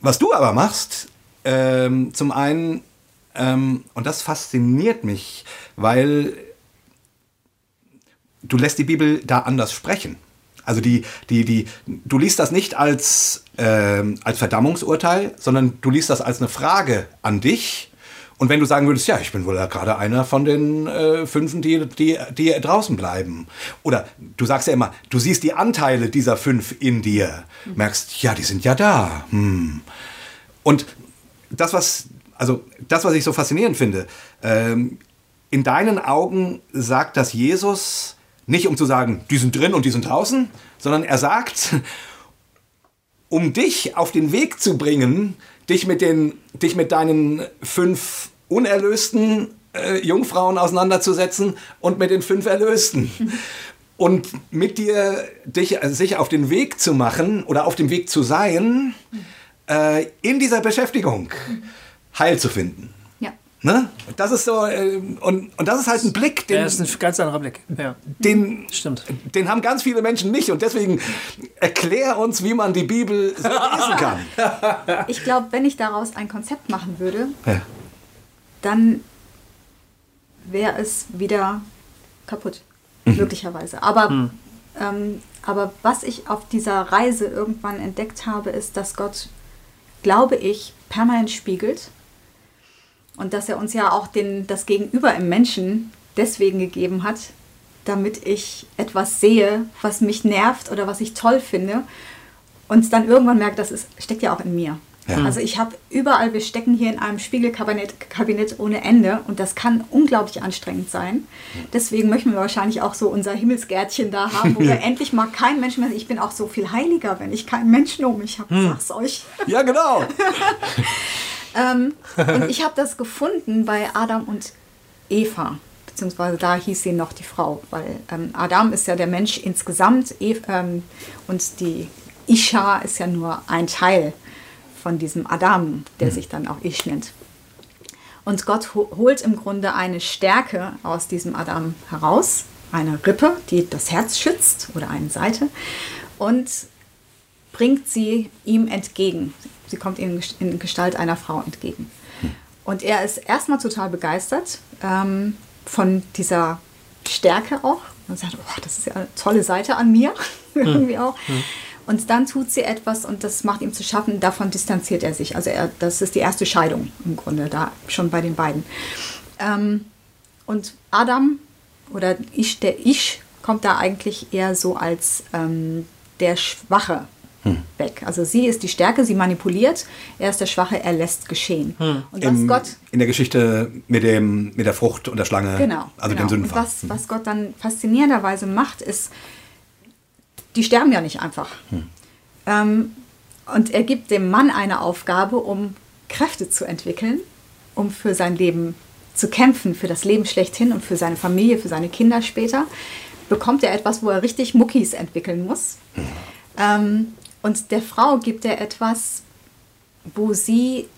Was du aber machst, ähm, zum einen, ähm, und das fasziniert mich, weil du lässt die Bibel da anders sprechen. Also die, die, die, du liest das nicht als, ähm, als Verdammungsurteil, sondern du liest das als eine Frage an dich. Und wenn du sagen würdest, ja, ich bin wohl gerade einer von den äh, Fünfen, die, die, die draußen bleiben. Oder du sagst ja immer, du siehst die Anteile dieser fünf in dir. Merkst, ja, die sind ja da. Hm. Und das, was, also das, was ich so faszinierend finde, ähm, in deinen Augen sagt das Jesus nicht, um zu sagen, die sind drin und die sind draußen, sondern er sagt, um dich auf den Weg zu bringen, dich mit, den, dich mit deinen fünf unerlösten äh, Jungfrauen auseinanderzusetzen und mit den fünf Erlösten. Und mit dir dich, äh, sich auf den Weg zu machen oder auf dem Weg zu sein, äh, in dieser Beschäftigung Heil zu finden. Ne? Das ist so, äh, und, und das ist halt ein Blick, den, Ja, das ist ein ganz anderer Blick. Ja, den, stimmt. den haben ganz viele Menschen nicht. Und deswegen erklär uns, wie man die Bibel so lesen kann. Ich glaube, wenn ich daraus ein Konzept machen würde, Ja. dann wäre es wieder kaputt, möglicherweise. Aber, ähm, aber was ich auf dieser Reise irgendwann entdeckt habe, ist, dass Gott, glaube ich, permanent spiegelt und dass er uns ja auch den, das Gegenüber im Menschen deswegen gegeben hat, damit ich etwas sehe, was mich nervt oder was ich toll finde und dann irgendwann merke, das ist, steckt ja auch in mir. Ja. Also ich habe überall, wir stecken hier in einem Spiegelkabinett Kabinett ohne Ende und das kann unglaublich anstrengend sein. Deswegen möchten wir wahrscheinlich auch so unser Himmelsgärtchen da haben, wo wir endlich mal kein Mensch mehr, ich bin auch so viel heiliger, wenn ich keinen Menschen um mich habe, sag's euch. ja, genau. Ähm, und ich habe das gefunden bei Adam und Eva, beziehungsweise da hieß sie noch die Frau, weil ähm, Adam ist ja der Mensch insgesamt Ev, ähm, und die Isha ist ja nur ein Teil von diesem Adam, der sich dann auch Ish nennt. Und Gott ho holt im Grunde eine Stärke aus diesem Adam heraus, eine Rippe, die das Herz schützt oder eine Seite. Und bringt sie ihm entgegen. Sie kommt ihm in Gestalt einer Frau entgegen. Und er ist erstmal total begeistert ähm, von dieser Stärke auch. Und sagt, oh, das ist ja eine tolle Seite an mir. irgendwie auch. Und dann tut sie etwas und das macht ihm zu schaffen, davon distanziert er sich. Also er, das ist die erste Scheidung im Grunde, da schon bei den beiden. Ähm, und Adam oder ich, der Ich, kommt da eigentlich eher so als ähm, der Schwache hm. weg. Also sie ist die Stärke, sie manipuliert, er ist der Schwache, er lässt geschehen. Hm. Und was Im, Gott in der Geschichte mit dem mit der Frucht und der Schlange, genau, also genau. dem Sündenfall. Und was, was Gott dann faszinierenderweise macht, ist, die sterben ja nicht einfach. Hm. Ähm, und er gibt dem Mann eine Aufgabe, um Kräfte zu entwickeln, um für sein Leben zu kämpfen, für das Leben schlechthin und für seine Familie, für seine Kinder später. Bekommt er etwas, wo er richtig Muckis entwickeln muss. Hm. Ähm, und der Frau gibt er etwas, wo sie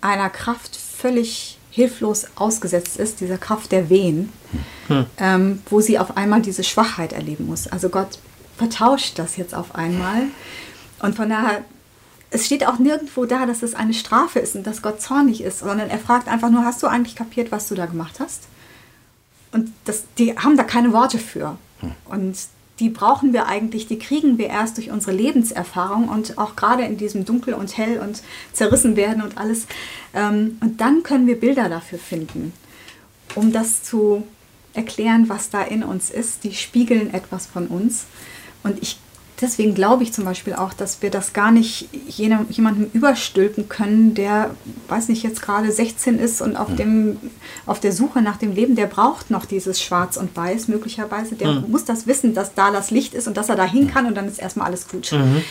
einer Kraft völlig hilflos ausgesetzt ist, dieser Kraft der Wehen, hm. ähm, wo sie auf einmal diese Schwachheit erleben muss. Also Gott vertauscht das jetzt auf einmal. Und von daher, es steht auch nirgendwo da, dass es eine Strafe ist und dass Gott zornig ist, sondern er fragt einfach nur, hast du eigentlich kapiert, was du da gemacht hast? Und das, die haben da keine Worte für. Hm. Und die brauchen wir eigentlich, die kriegen wir erst durch unsere Lebenserfahrung und auch gerade in diesem Dunkel und Hell und zerrissen werden und alles. Ähm, und dann können wir Bilder dafür finden, um das zu erklären, was da in uns ist. Die spiegeln etwas von uns. Und ich, deswegen glaube ich zum Beispiel auch, dass wir das gar nicht jenem, jemandem überstülpen können, der, weiß nicht, jetzt gerade 16 ist und auf, dem, auf der Suche nach dem Leben, der braucht noch dieses Schwarz und Weiß möglicherweise. Der mhm. muss das wissen, dass da das Licht ist und dass er da hin kann und dann ist erstmal alles gut. Mhm.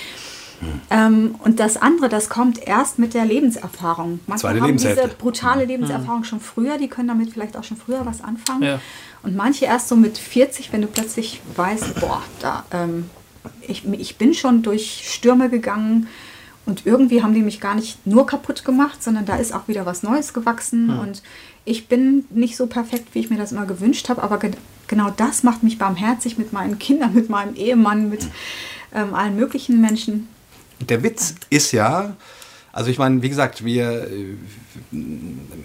Ähm, und das andere, das kommt erst mit der Lebenserfahrung. Manche haben diese brutale Lebenserfahrung mhm. schon früher, die können damit vielleicht auch schon früher was anfangen. Ja. Und manche erst so mit 40, wenn du plötzlich weißt, boah, da, ähm, ich, ich bin schon durch Stürme gegangen und irgendwie haben die mich gar nicht nur kaputt gemacht, sondern da ist auch wieder was Neues gewachsen mhm. und ich bin nicht so perfekt, wie ich mir das immer gewünscht habe, aber ge genau das macht mich barmherzig mit meinen Kindern, mit meinem Ehemann, mit ähm, allen möglichen Menschen. Der Witz ist ja, also ich meine, wie gesagt, wir, äh,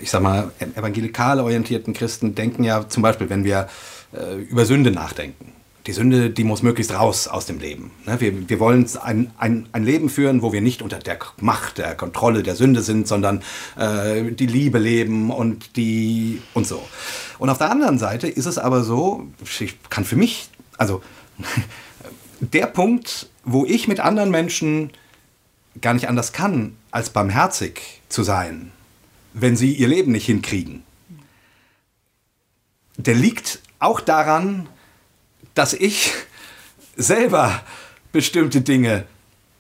ich sag mal, evangelikal orientierten Christen denken ja zum Beispiel, wenn wir äh, über Sünde nachdenken. Die Sünde, die muss möglichst raus aus dem Leben. Ne? Wir, wir wollen ein, ein, ein Leben führen, wo wir nicht unter der Macht, der Kontrolle der Sünde sind, sondern äh, die Liebe leben und die und so. Und auf der anderen Seite ist es aber so, ich kann für mich, also der Punkt, wo ich mit anderen Menschen gar nicht anders kann, als barmherzig zu sein, wenn sie ihr Leben nicht hinkriegen. Der liegt auch daran, dass ich selber bestimmte Dinge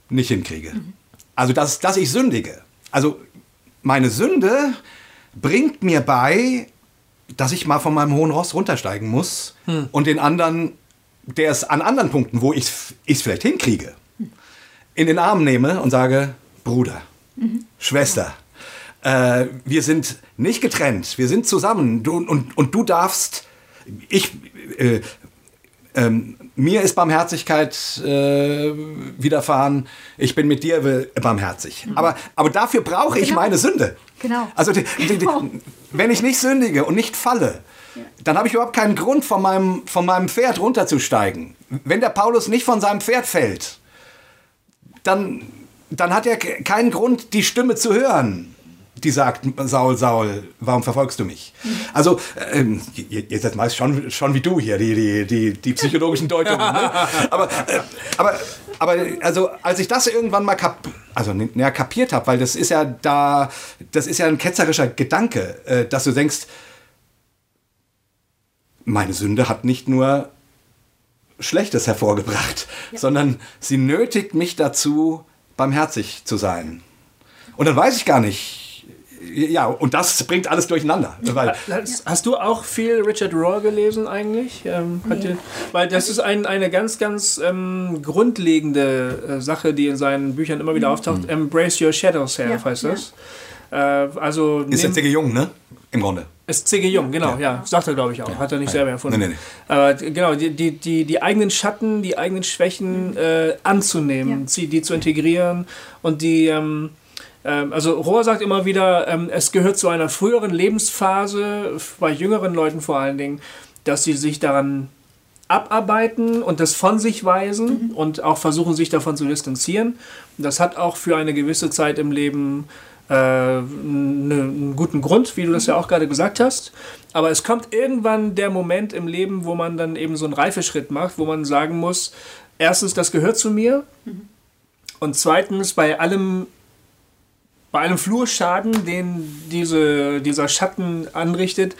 nicht hinkriege. Also, dass, dass ich sündige. Also, meine Sünde bringt mir bei, dass ich mal von meinem hohen Ross runtersteigen muss hm. und den anderen, der es an anderen Punkten, wo ich es vielleicht hinkriege, in den Arm nehme und sage, Bruder, mhm. Schwester, äh, wir sind nicht getrennt, wir sind zusammen du, und, und du darfst, ich, äh, äh, mir ist Barmherzigkeit äh, widerfahren, ich bin mit dir barmherzig. Mhm. Aber, aber dafür brauche ich genau. meine Sünde. Genau. Also die, die, die, wenn ich nicht sündige und nicht falle, dann habe ich überhaupt keinen Grund, von meinem, von meinem Pferd runterzusteigen. Wenn der Paulus nicht von seinem Pferd fällt, dann, dann hat er keinen Grund, die Stimme zu hören, die sagt, Saul, Saul, warum verfolgst du mich? Also, ähm, jetzt jetzt meist schon, schon wie du hier, die, die, die, die psychologischen Deutungen. ne? Aber, äh, aber, aber also, als ich das irgendwann mal kap also, näher kapiert habe, weil das ist ja da, das ist ja ein ketzerischer Gedanke, äh, dass du denkst, meine Sünde hat nicht nur Schlechtes hervorgebracht, ja. sondern sie nötigt mich dazu, barmherzig zu sein. Und dann weiß ich gar nicht, ja, und das bringt alles durcheinander. Weil hast, du auch viel Richard Rohr gelesen eigentlich? Ähm, nee. dir, weil das ist ein, eine ganz, ganz ähm, grundlegende äh, Sache, die in seinen Büchern immer wieder mhm. auftaucht. Mhm. Embrace Your Shadow Self ja, heißt das. Ja. Äh, also ist jetzt der Jung, ne? Im Grunde. Ist C.G. Jung, genau, ja. ja. Sagt er, glaube ich, auch. Hat er nicht selber erfunden. Nee, nee, nee. Aber genau, die, die, die, eigenen Schatten, die eigenen Schwächen äh, anzunehmen, ja. die zu integrieren und die. Ähm, also Rohr sagt immer wieder, ähm, es gehört zu einer früheren Lebensphase, bei jüngeren Leuten vor allen Dingen, dass sie sich daran abarbeiten und das von sich weisen mhm. und auch versuchen, sich davon zu distanzieren. Das hat auch für eine gewisse Zeit im Leben äh, einen guten Grund, wie du das ja auch gerade gesagt hast. Aber es kommt irgendwann der Moment im Leben, wo man dann eben so einen Reifeschritt macht, wo man sagen muss, erstens, das gehört zu mir. Mhm. Und zweitens, bei allem, bei einem Flurschaden, den diese, dieser Schatten anrichtet,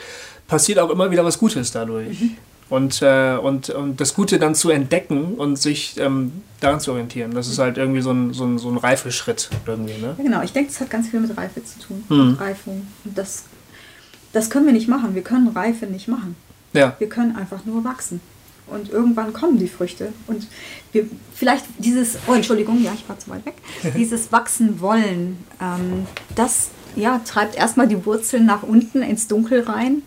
passiert auch immer wieder was Gutes dadurch. Mhm und, äh, und, und das Gute dann zu entdecken und sich ähm, daran zu orientieren. Das ist halt irgendwie so ein, so ein, so ein Reifeschritt irgendwie. Ne? Ja, genau, ich denke, das hat ganz viel mit Reife zu tun. Hm. Reifung. Und das, das können wir nicht machen. Wir können Reife nicht machen. Ja. Wir können einfach nur wachsen. Und irgendwann kommen die Früchte. Und wir, vielleicht dieses, oh Entschuldigung, ja, ich war zu weit weg. dieses Wachsen wollen, ähm, das ja, treibt erstmal die Wurzeln nach unten ins Dunkel rein.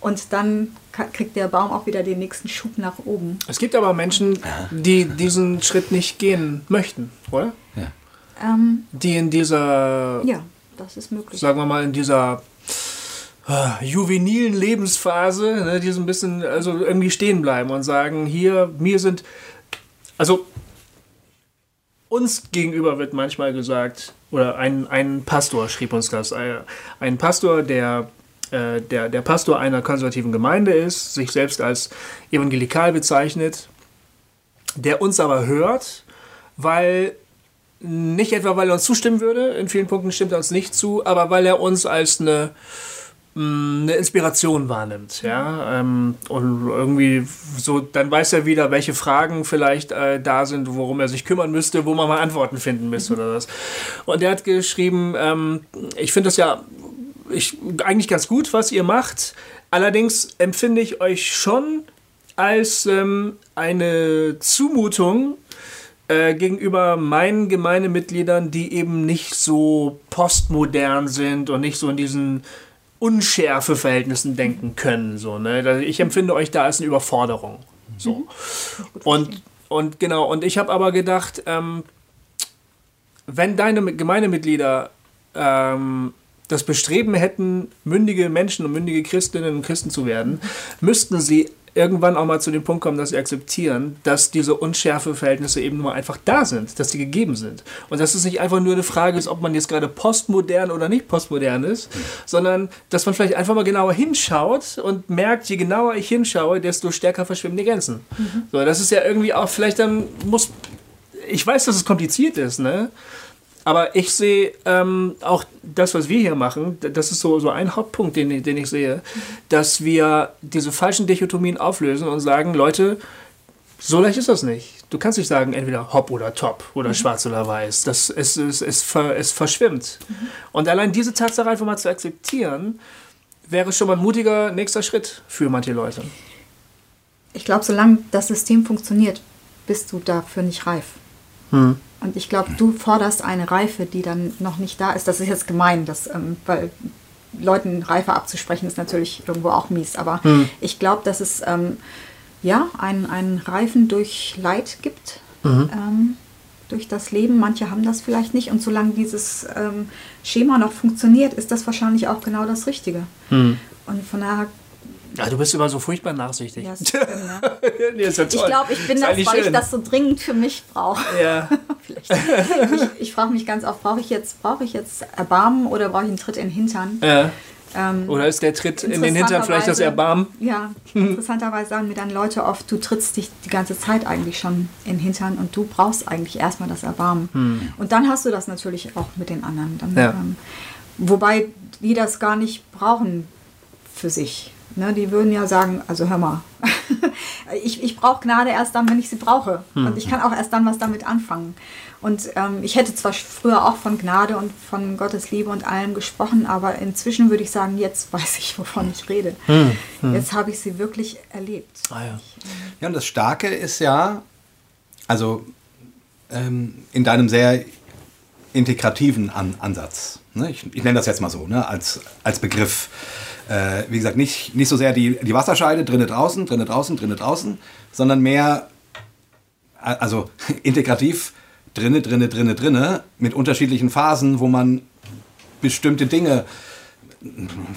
Und dann kriegt der Baum auch wieder den nächsten Schub nach oben. Es gibt aber Menschen, die diesen Schritt nicht gehen möchten, oder? Ja. Ähm, die in dieser, ja, das ist möglich. Sagen wir mal, in dieser juvenilen Lebensphase, ne, die so ein bisschen, also irgendwie stehen bleiben und sagen, hier, mir sind, also uns gegenüber wird manchmal gesagt, oder ein, ein Pastor schrieb uns das, äh, ein Pastor, der äh, der, der Pastor einer konservativen Gemeinde ist, sich selbst als evangelikal bezeichnet, der uns aber hört, weil nicht etwa, weil er uns zustimmen würde, in vielen Punkten stimmt er uns nicht zu, aber weil er uns als eine, eine Inspiration wahrnimmt, ja, ähm, und irgendwie so, dann weiß er wieder, welche Fragen vielleicht äh, da sind, worum er sich kümmern müsste, wo man mal Antworten finden müsste oder was. Und er hat geschrieben, ähm, ich finde das ja ich, eigentlich ganz gut, was ihr macht. Allerdings empfinde ich euch schon als ähm, eine Zumutung äh, gegenüber meinen Gemeindemitgliedern, die eben nicht so postmodern sind und nicht so in diesen unschärfe Verhältnissen denken können. So, ne? Ich empfinde euch da als eine Überforderung. So. Mhm. Und, und genau, und ich habe aber gedacht, ähm, wenn deine Gemeindemitglieder ähm, das Bestreben hätten, mündige Menschen und mündige Christinnen und Christen zu werden, müssten sie irgendwann auch mal zu dem Punkt kommen, dass sie akzeptieren, dass diese unschärfe Verhältnisse eben nur einfach da sind, dass sie gegeben sind. Und dass es nicht einfach nur eine Frage ist, ob man jetzt gerade postmodern oder nicht postmodern ist, sondern dass man vielleicht einfach mal genauer hinschaut und merkt, je genauer ich hinschaue, desto stärker verschwimmen die Grenzen. Mhm. So, das ist ja irgendwie auch vielleicht dann muss ich weiß, dass es kompliziert ist, ne? Aber ich sehe ähm, auch das, was wir hier machen, das ist so, so ein Hauptpunkt, den, den ich sehe, dass wir diese falschen Dichotomien auflösen und sagen, Leute, so leicht ist das nicht. Du kannst nicht sagen, entweder hopp oder top oder mhm. schwarz oder weiß. Das, es, es, es, ver, es verschwimmt. Mhm. Und allein diese Tatsache einfach mal zu akzeptieren, wäre schon mal ein mutiger nächster Schritt für manche Leute. Ich glaube, solange das System funktioniert, bist du dafür nicht reif. Hm. Und ich glaube, du forderst eine Reife, die dann noch nicht da ist. Das ist jetzt gemein, das, ähm, weil Leuten Reife abzusprechen ist natürlich irgendwo auch mies. Aber hm. ich glaube, dass es ähm, ja einen, einen Reifen durch Leid gibt. Mhm. Ähm, durch das Leben. Manche haben das vielleicht nicht. Und solange dieses ähm, Schema noch funktioniert, ist das wahrscheinlich auch genau das Richtige. Mhm. Und von daher ja, du bist immer so furchtbar nachsichtig. Ja, stimmt, ne? nee, ich glaube, ich bin das, weil schön. ich das so dringend für mich brauche. Ja. Ich, ich frage mich ganz oft, brauche ich jetzt, brauche ich jetzt Erbarmen oder brauche ich einen Tritt in den Hintern? Ja. Ähm, oder ist der Tritt in den Hintern vielleicht das Erbarmen? Ja, interessanterweise sagen mir dann Leute oft, du trittst dich die ganze Zeit eigentlich schon in den Hintern und du brauchst eigentlich erstmal das Erbarmen. Hm. Und dann hast du das natürlich auch mit den anderen. Dann, ja. ähm, wobei die das gar nicht brauchen für sich. Ne, die würden ja sagen, also hör mal, ich, ich brauche Gnade erst dann, wenn ich sie brauche. Hm. Und ich kann auch erst dann was damit anfangen. Und ähm, ich hätte zwar früher auch von Gnade und von Gottes Liebe und allem gesprochen, aber inzwischen würde ich sagen, jetzt weiß ich, wovon ich rede. Hm. Hm. Jetzt habe ich sie wirklich erlebt. Ah, ja. ja, und das Starke ist ja, also ähm, in deinem sehr integrativen An Ansatz. Ne? Ich, ich nenne das jetzt mal so, ne? als, als Begriff. Äh, wie gesagt, nicht, nicht so sehr die, die Wasserscheide, drinnen draußen, drinnen draußen, drinnen draußen, sondern mehr, also integrativ, drinne, drinne, drinne, drinne, mit unterschiedlichen Phasen, wo man bestimmte Dinge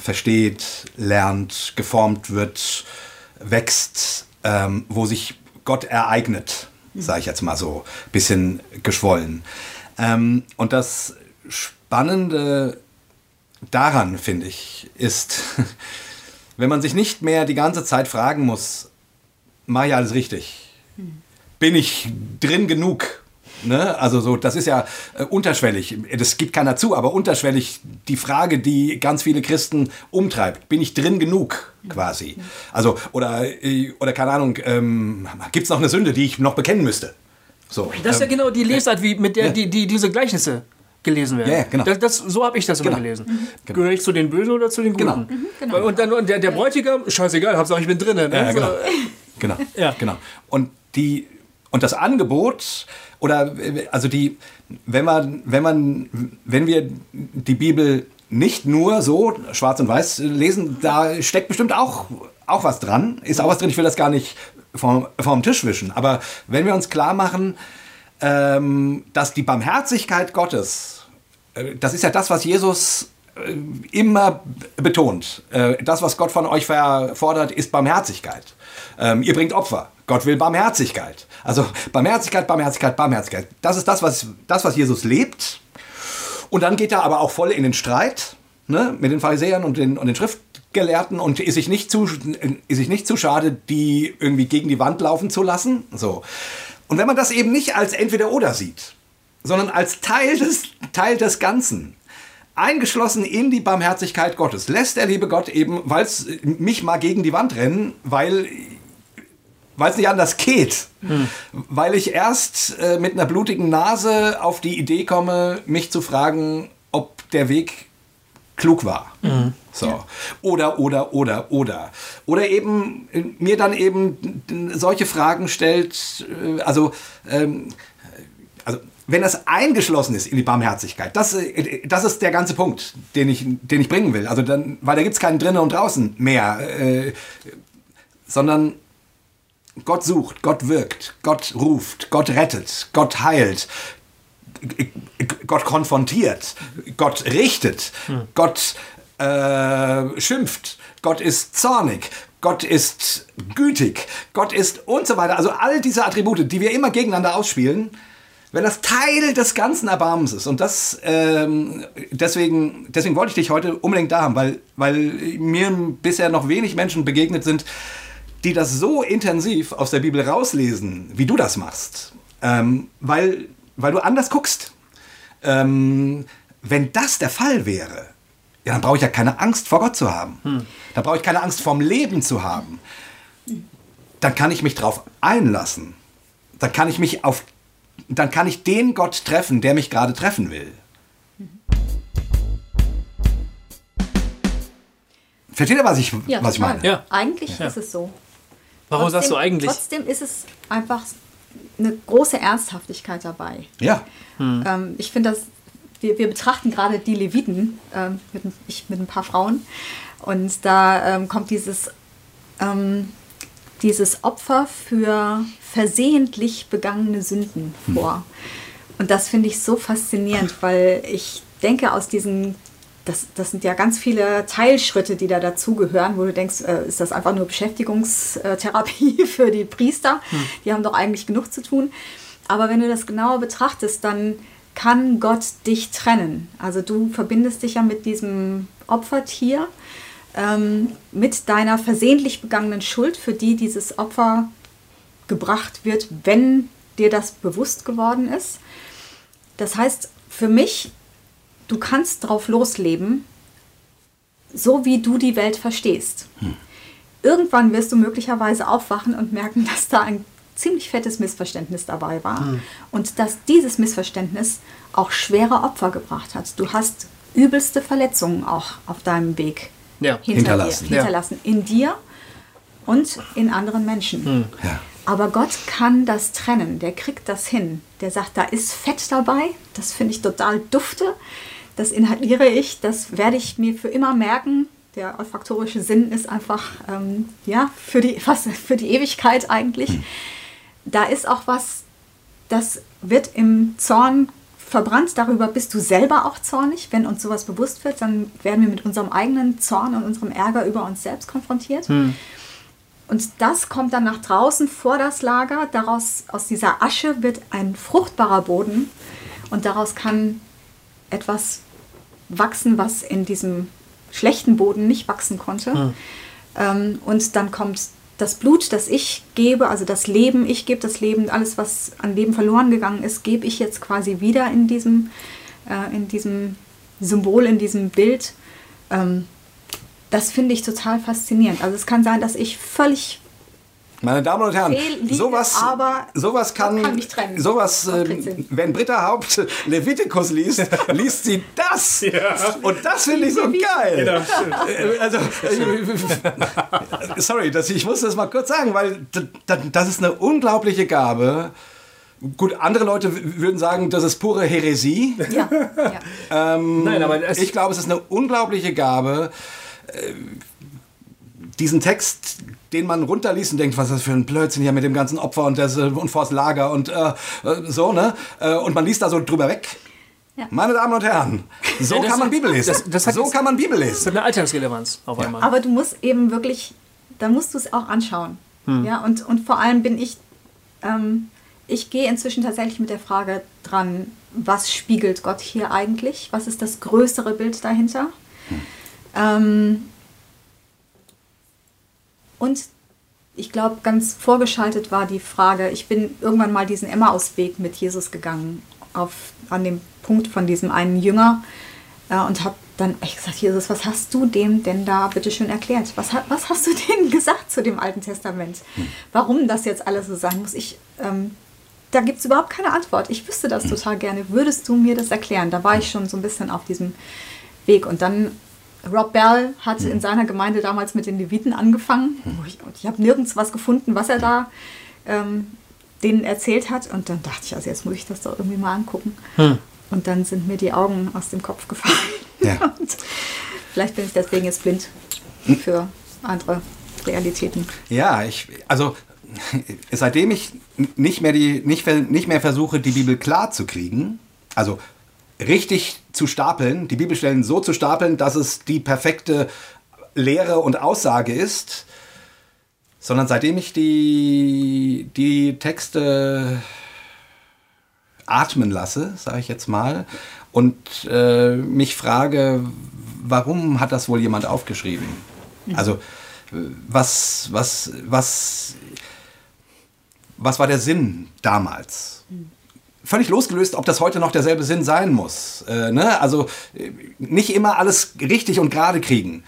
versteht, lernt, geformt wird, wächst, ähm, wo sich Gott ereignet, sage ich jetzt mal so, bisschen geschwollen. Ähm, und das Spannende daran, finde ich, ist, wenn man sich nicht mehr die ganze Zeit fragen muss, mache ich alles richtig? Bin ich drin genug? Ne? Also so, das ist ja äh, unterschwellig. Das gibt keiner zu, aber unterschwellig die Frage, die ganz viele Christen umtreibt. Bin ich drin genug quasi? Also oder äh, oder keine Ahnung, ähm, gibt es noch eine Sünde, die ich noch bekennen müsste? So. Das ist ja ähm, genau die Lesart, wie mit der Ja. die, die diese Gleichnisse gelesen werden. Ja, genau. Das, das, so habe ich das immer Genau. gelesen. Gehöre ich zu den Bösen oder zu den Guten? Genau. genau. Und dann und der, der Bräutigam, scheißegal, Hauptsache ich bin drinnen. Ne? Ja, genau. So, Genau. Ja. genau. Und die und das Angebot oder also die wenn man wenn man wenn wir die Bibel nicht nur so schwarz und weiß lesen, da steckt bestimmt auch auch was dran, ist auch was drin. Ich will das gar nicht vom, vom Tisch wischen, aber wenn wir uns klar machen, dass die Barmherzigkeit Gottes, äh, das ist ja das, was Jesus äh, immer betont. Äh, das, was Gott von euch fordert, ist Barmherzigkeit. Ähm, ihr bringt Opfer. Gott will Barmherzigkeit. Also Barmherzigkeit, Barmherzigkeit, Barmherzigkeit. Das ist das, was, das, was Jesus lebt. Und dann geht er aber auch voll in den Streit ne, mit den Pharisäern und den, und den Schriftgelehrten und ist sich, nicht zu, ist sich nicht zu schade, die irgendwie gegen die Wand laufen zu lassen. So. Und wenn man das eben nicht als Entweder-Oder sieht, sondern als Teil des, Teil des Ganzen, eingeschlossen in die Barmherzigkeit Gottes, lässt der liebe Gott eben, weil es mich mal gegen die Wand rennen, weil weil es nicht anders geht. Weil ich erst äh, mit einer blutigen Nase auf die Idee komme, mich zu fragen, ob der Weg klug war. So. Oder, oder, oder, oder. Oder eben äh, mir dann eben solche Fragen stellt, äh, also, ähm, also wenn das eingeschlossen ist in die Barmherzigkeit, das, äh, das ist der ganze Punkt, den ich, den ich bringen will. Also dann, weil da gibt es keinen drinnen und draußen mehr, äh, sondern Gott sucht, Gott wirkt, Gott ruft, Gott rettet, Gott heilt, Gott konfrontiert, Gott richtet, Gott äh, schimpft, Gott ist zornig, Gott ist gütig, Gott ist und so weiter. Also all diese Attribute, die wir immer gegeneinander ausspielen, wenn das Teil des ganzen Erbarmens ist. Und das, ähm, deswegen, deswegen wollte ich dich heute unbedingt da haben, weil, weil mir bisher noch wenig Menschen begegnet sind, die das so intensiv aus der Bibel rauslesen, wie du das machst. Ähm, weil, weil du anders guckst. Ähm, wenn das der Fall wäre, ja, dann brauche ich ja keine Angst vor Gott zu haben. Dann brauche ich keine Angst vorm Leben zu haben. Dann kann ich mich darauf einlassen. Dann kann ich mich auf, dann kann ich den Gott treffen, der mich gerade treffen will. Versteht ihr, was ich, Ja, was ich meine? Ja. Eigentlich ist es so. Warum sagst du Trotzdem- eigentlich? Trotzdem ist es einfach eine große Ernsthaftigkeit dabei. Ja. Ähm, ich finde das, wir, wir betrachten gerade die Leviten, ähm, mit, ein- ich mit ein paar Frauen, und da ähm, kommt dieses, ähm, dieses Opfer für versehentlich begangene Sünden vor. Und das finde ich so faszinierend, weil ich denke, aus diesen, das, das sind ja ganz viele Teilschritte, die da dazugehören, wo du denkst, äh, ist das einfach nur Beschäftigungstherapie für die Priester? Die haben doch eigentlich genug zu tun. Aber wenn du das genauer betrachtest, dann kann Gott dich trennen. Also du verbindest dich ja mit diesem Opfertier, ähm, mit deiner versehentlich begangenen Schuld, für die dieses Opfer gebracht wird, wenn dir das bewusst geworden ist. Das heißt, für mich, du kannst drauf losleben, so wie du die Welt verstehst. Irgendwann wirst du möglicherweise aufwachen und merken, dass da ein ziemlich fettes Missverständnis dabei war und dass dieses Missverständnis auch schwere Opfer gebracht hat. Du hast übelste Verletzungen auch auf deinem Weg Ja. hinter Hinterlassen. Dir, hinterlassen in dir und in anderen Menschen. Ja. Aber Gott kann das trennen, der kriegt das hin. Der sagt, da ist Fett dabei, das finde ich total dufte, das inhaliere ich, das werde ich mir für immer merken. Der olfaktorische Sinn ist einfach ähm, ja, für, die, fast für die Ewigkeit eigentlich. Da ist auch was, das wird im Zorn verbrannt. Darüber bist du selber auch zornig. Wenn uns sowas bewusst wird, dann werden wir mit unserem eigenen Zorn und unserem Ärger über uns selbst konfrontiert. Hm. Und das kommt dann nach draußen vor das Lager. Daraus, aus dieser Asche wird ein fruchtbarer Boden und daraus kann etwas wachsen, was in diesem schlechten Boden nicht wachsen konnte. Hm. Ähm, und dann kommt das Blut, das ich gebe, also das Leben, ich gebe das Leben, alles, was an Leben verloren gegangen ist, gebe ich jetzt quasi wieder in diesem, äh, in diesem Symbol, in diesem Bild. Ähm, das finde ich total faszinierend. Also es kann sein, dass ich völlig meine Damen und Herren, liege, sowas, sowas kann, kann sowas, äh, wenn Britta Haupt Levitikus liest, liest sie das. Ja. Und das finde ich so geil. Genau. Äh, also, äh, sorry, das, ich muss das mal kurz sagen, weil das ist eine unglaubliche Gabe. Gut, andere Leute würden sagen, das ist pure Häresie. Ja. ja. Ähm, Nein, aber ich glaube, es ist eine unglaubliche Gabe äh, diesen Text, den man runterliest und denkt, was ist das für ein Blödsinn hier mit dem ganzen Opfer und, das, und vors Lager und äh, so, ne? Äh, und man liest da so drüber weg. Ja. Meine Damen und Herren, so ja, kann man Bibel lesen. Das, das so kann man Bibel lesen. Das hat eine Alltagsrelevanz auf einmal. Aber du musst eben wirklich, da musst du es auch anschauen. Hm. Ja, und, und vor allem bin ich, ähm, ich gehe inzwischen tatsächlich mit der Frage dran, was spiegelt Gott hier eigentlich? Was ist das größere Bild dahinter? Hm. Ähm, und ich glaube, ganz vorgeschaltet war die Frage, ich bin irgendwann mal diesen Emmausweg mit Jesus gegangen, auf, an dem Punkt von diesem einen Jünger äh, und habe dann echt gesagt, Jesus, was hast du dem denn da bitte schön erklärt? Was, was hast du denen gesagt zu dem Alten Testament? Hm. Warum das jetzt alles so sein muss? Ich, ähm, da gibt es überhaupt keine Antwort. Ich wüsste das hm. total gerne. Würdest du mir das erklären? Da war ich schon so ein bisschen auf diesem Weg. Und dann Rob Bell hat in seiner Gemeinde damals mit den Leviten angefangen. Ich, ich habe nirgends was gefunden, was er da ähm, denen erzählt hat. Und dann dachte ich, also jetzt muss ich das doch irgendwie mal angucken. Hm. Und dann sind mir die Augen aus dem Kopf gefallen. Ja. vielleicht bin ich deswegen jetzt blind für andere Realitäten. Ja, ich, also seitdem ich nicht mehr, die, nicht, nicht mehr versuche, die Bibel klar zu kriegen, also richtig zu stapeln, die Bibelstellen so zu stapeln, dass es die perfekte Lehre und Aussage ist, sondern seitdem ich die, die Texte atmen lasse, sage ich jetzt mal, und äh, mich frage, warum hat das wohl jemand aufgeschrieben? Also was, was, was, was war der Sinn damals? Völlig losgelöst, ob das heute noch derselbe Sinn sein muss. Äh, ne? Also äh, nicht immer alles richtig und gerade kriegen.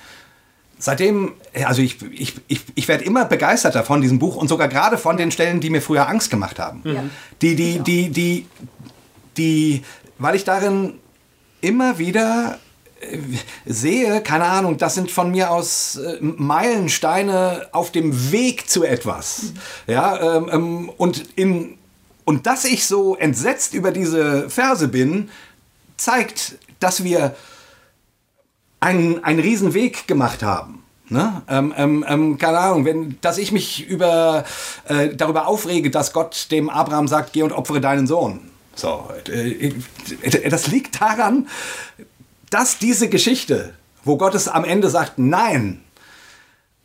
Seitdem, also ich, ich, ich, ich werde immer begeisterter von diesem Buch und sogar gerade von den Stellen, die mir früher Angst gemacht haben. Ja. Die, die, die, die, die, weil ich darin immer wieder äh, sehe, keine Ahnung, das sind von mir aus äh, Meilensteine auf dem Weg zu etwas. Mhm. Ja, ähm, ähm und in, und dass ich so entsetzt über diese Verse bin, zeigt, dass wir einen, einen riesen Weg gemacht haben. Ne? Ähm, ähm, ähm, keine Ahnung, wenn, dass ich mich über, äh, darüber aufrege, dass Gott dem Abraham sagt, geh und opfere deinen Sohn. So, äh, äh, das liegt daran, dass diese Geschichte, wo Gott es am Ende sagt, nein,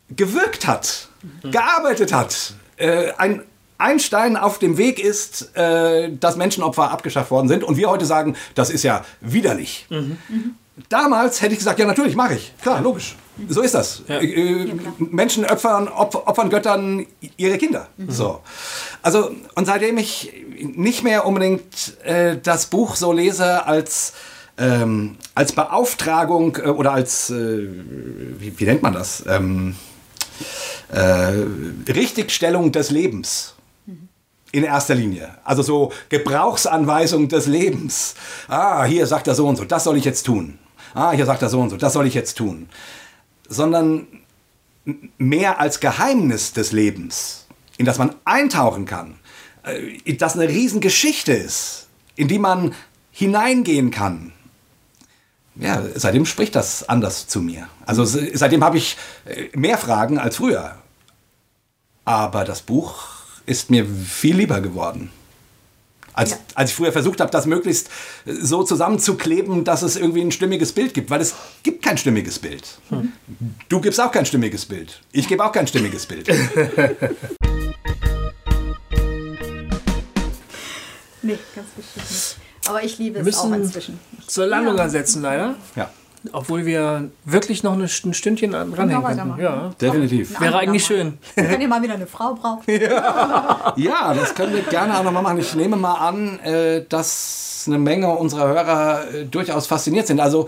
gewirkt hat, gearbeitet hat, äh, ein, ein Stein auf dem Weg ist, äh, dass Menschenopfer abgeschafft worden sind und wir heute sagen, das ist ja widerlich. Mhm. Mhm. Damals hätte ich gesagt, ja natürlich, mache ich. Klar, logisch. So ist das. Ja. Äh, Menschen opfern, opfern Göttern ihre Kinder. Mhm. So. Also, und seitdem ich nicht mehr unbedingt äh, das Buch so lese als, ähm, als Beauftragung äh, oder als, äh, wie, wie, nennt man das? Ähm, äh, Richtigstellung des Lebens in erster Linie. Also so Gebrauchsanweisung des Lebens. Ah, hier sagt er so und so, das soll ich jetzt tun. Ah, hier sagt er so und so, das soll ich jetzt tun. Sondern mehr als Geheimnis des Lebens. in das man eintauchen kann, äh, das eine Riesengeschichte ist, in die man hineingehen kann. Ja, seitdem spricht das anders zu mir. Also seitdem habe ich äh, mehr Fragen als früher. Aber das Buch ist mir viel lieber geworden. Als, ja. als ich früher versucht habe, das möglichst so zusammenzukleben, dass es irgendwie ein stimmiges Bild gibt, weil es gibt kein stimmiges Bild. Hm. Du gibst auch kein stimmiges Bild. Ich gebe auch kein stimmiges Bild. nee, ganz bestimmt nicht. Aber ich liebe es auch inzwischen. Zur Landung ja. ersetzen, leider. Ja. Obwohl wir wirklich noch ein Stündchen dranhängen können. Ja, definitiv. Wäre eigentlich schön. Wenn ihr mal wieder eine Frau braucht. Ja. ja, das können wir gerne auch nochmal machen. Ich nehme mal an, äh, dass eine Menge unserer Hörer äh, durchaus fasziniert sind. Also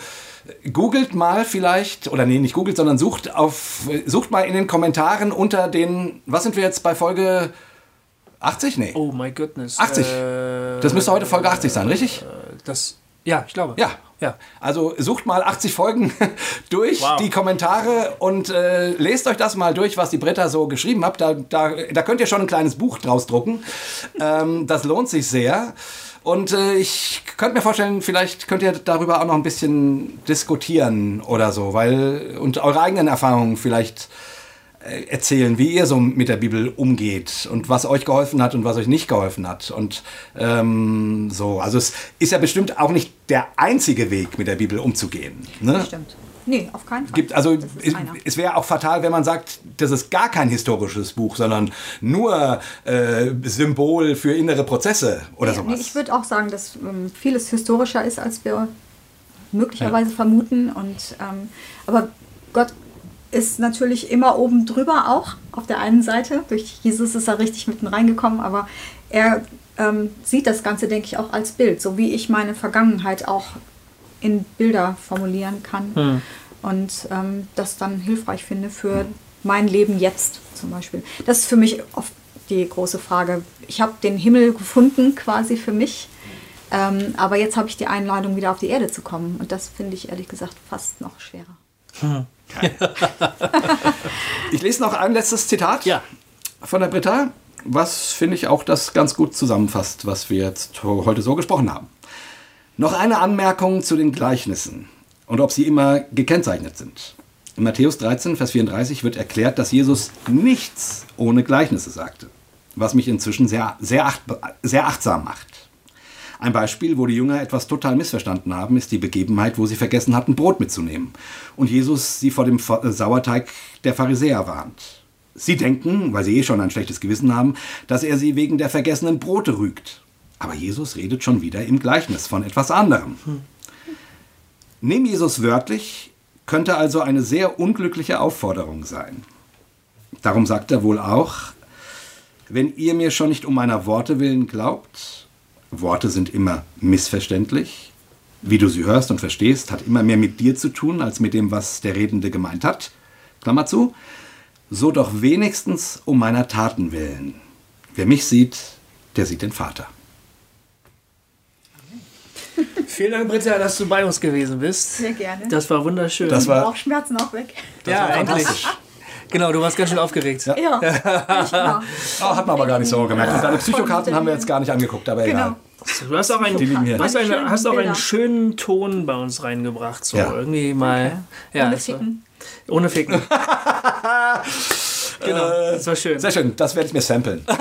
googelt mal vielleicht, oder nee, nicht googelt, sondern sucht auf, sucht mal in den Kommentaren unter den, was sind wir jetzt bei Folge 80? Nee. Oh my goodness. 80. Äh, das müsste heute Folge 80 sein, richtig? Das, ja, ich glaube. Ja, ja. Also sucht mal 80 Folgen durch, wow. die Kommentare und äh, lest euch das mal durch, was die Britta so geschrieben hat. Da, da, da könnt ihr schon ein kleines Buch draus drucken. ähm, das lohnt sich sehr. Und äh, ich könnte mir vorstellen, vielleicht könnt ihr darüber auch noch ein bisschen diskutieren oder so, weil und eure eigenen Erfahrungen vielleicht erzählen, wie ihr so mit der Bibel umgeht und was euch geholfen hat und was euch nicht geholfen hat. Und ähm, so, also es ist ja bestimmt auch nicht der einzige Weg, mit der Bibel umzugehen. Ne? Stimmt. Nee, auf keinen Fall. Gibt, also es, es wäre auch fatal, wenn man sagt, das ist gar kein historisches Buch, sondern nur äh, Symbol für innere Prozesse oder nee, sowas. Nee, ich würde auch sagen, dass ähm, vieles historischer ist, als wir möglicherweise ja. vermuten. Und ähm, aber Gott ist natürlich immer oben drüber auch auf der einen Seite. Durch Jesus ist er richtig mitten reingekommen, aber er ähm, sieht das Ganze, denke ich, auch als Bild, so wie ich meine Vergangenheit auch in Bilder formulieren kann hm. und ähm, das dann hilfreich finde für mein Leben jetzt zum Beispiel. Das ist für mich oft die große Frage. Ich habe den Himmel gefunden quasi für mich, ähm, aber jetzt habe ich die Einladung, wieder auf die Erde zu kommen und das finde ich ehrlich gesagt fast noch schwerer. Hm. ich lese noch ein letztes Zitat ja. von der Britta, was finde ich auch das ganz gut zusammenfasst, was wir jetzt heute so gesprochen haben. Noch eine Anmerkung zu den Gleichnissen und ob sie immer gekennzeichnet sind. In Matthäus 13, Vers 34 wird erklärt, dass Jesus nichts ohne Gleichnisse sagte, was mich inzwischen sehr, sehr, acht, sehr achtsam macht. Ein Beispiel, wo die Jünger etwas total missverstanden haben, ist die Begebenheit, wo sie vergessen hatten, Brot mitzunehmen. Und Jesus sie vor dem äh, Sauerteig der Pharisäer warnt. Sie denken, weil sie eh schon ein schlechtes Gewissen haben, dass er sie wegen der vergessenen Brote rügt. Aber Jesus redet schon wieder im Gleichnis von etwas anderem. Nehmen Jesus wörtlich könnte also eine sehr unglückliche Aufforderung sein. Darum sagt er wohl auch, wenn ihr mir schon nicht um meiner Worte willen glaubt, Worte sind immer missverständlich. Wie du sie hörst und verstehst, hat immer mehr mit dir zu tun, als mit dem, was der Redende gemeint hat. Klammer zu. So doch wenigstens um meiner Taten willen. Wer mich sieht, der sieht den Vater. Vielen Dank, Britta, dass du bei uns gewesen bist. Sehr gerne. Das war wunderschön. Das war Bauchschmerzen auch weg. ja, endlich. Genau, du warst ganz schön aufgeregt. Ja, ja oh, hat man aber gar nicht so gemerkt. Und deine Psychokarten haben wir jetzt gar nicht angeguckt, aber genau. egal. Du hast auch, einen, du hast, eine, hast auch einen schönen Ton bei uns reingebracht. So ja. irgendwie mal. Okay. Ja, ohne Ficken. Ohne Ficken. genau, das war schön. Sehr schön, das werde ich mir samplen.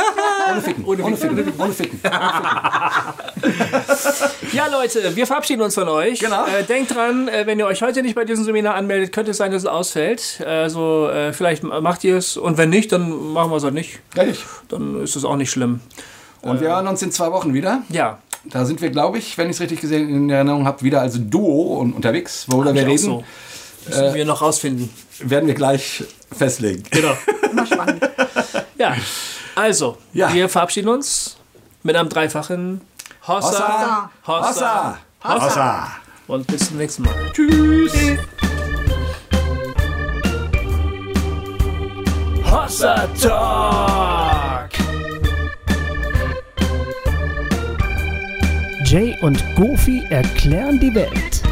Ohne Ficken. Ohne, ohne Ficken. Ficken. Ohne Ficken. ja, Leute, wir verabschieden uns von euch. Genau. Äh, denkt dran, äh, wenn ihr euch heute nicht bei diesem Seminar anmeldet, könnte es sein, dass es ausfällt. Also äh, vielleicht macht ihr es und wenn nicht, dann machen wir es halt nicht. Richtig. Dann ist es auch nicht schlimm. Und wir hören uns in zwei Wochen wieder. Ja. Da sind wir, glaube ich, wenn ich es richtig gesehen in Erinnerung habe, wieder als Duo unterwegs, worüber wir reden. So. Müssen äh, wir noch rausfinden. Werden wir gleich festlegen. Genau. Immer spannend. Ja. Also, ja. wir verabschieden uns mit einem dreifachen Hossa, Hossa, Hossa, Hossa. Hossa. Und bis zum nächsten Mal. Tschüss. Tschüss. Hossa Talk. Jay und Goofy erklären die Welt.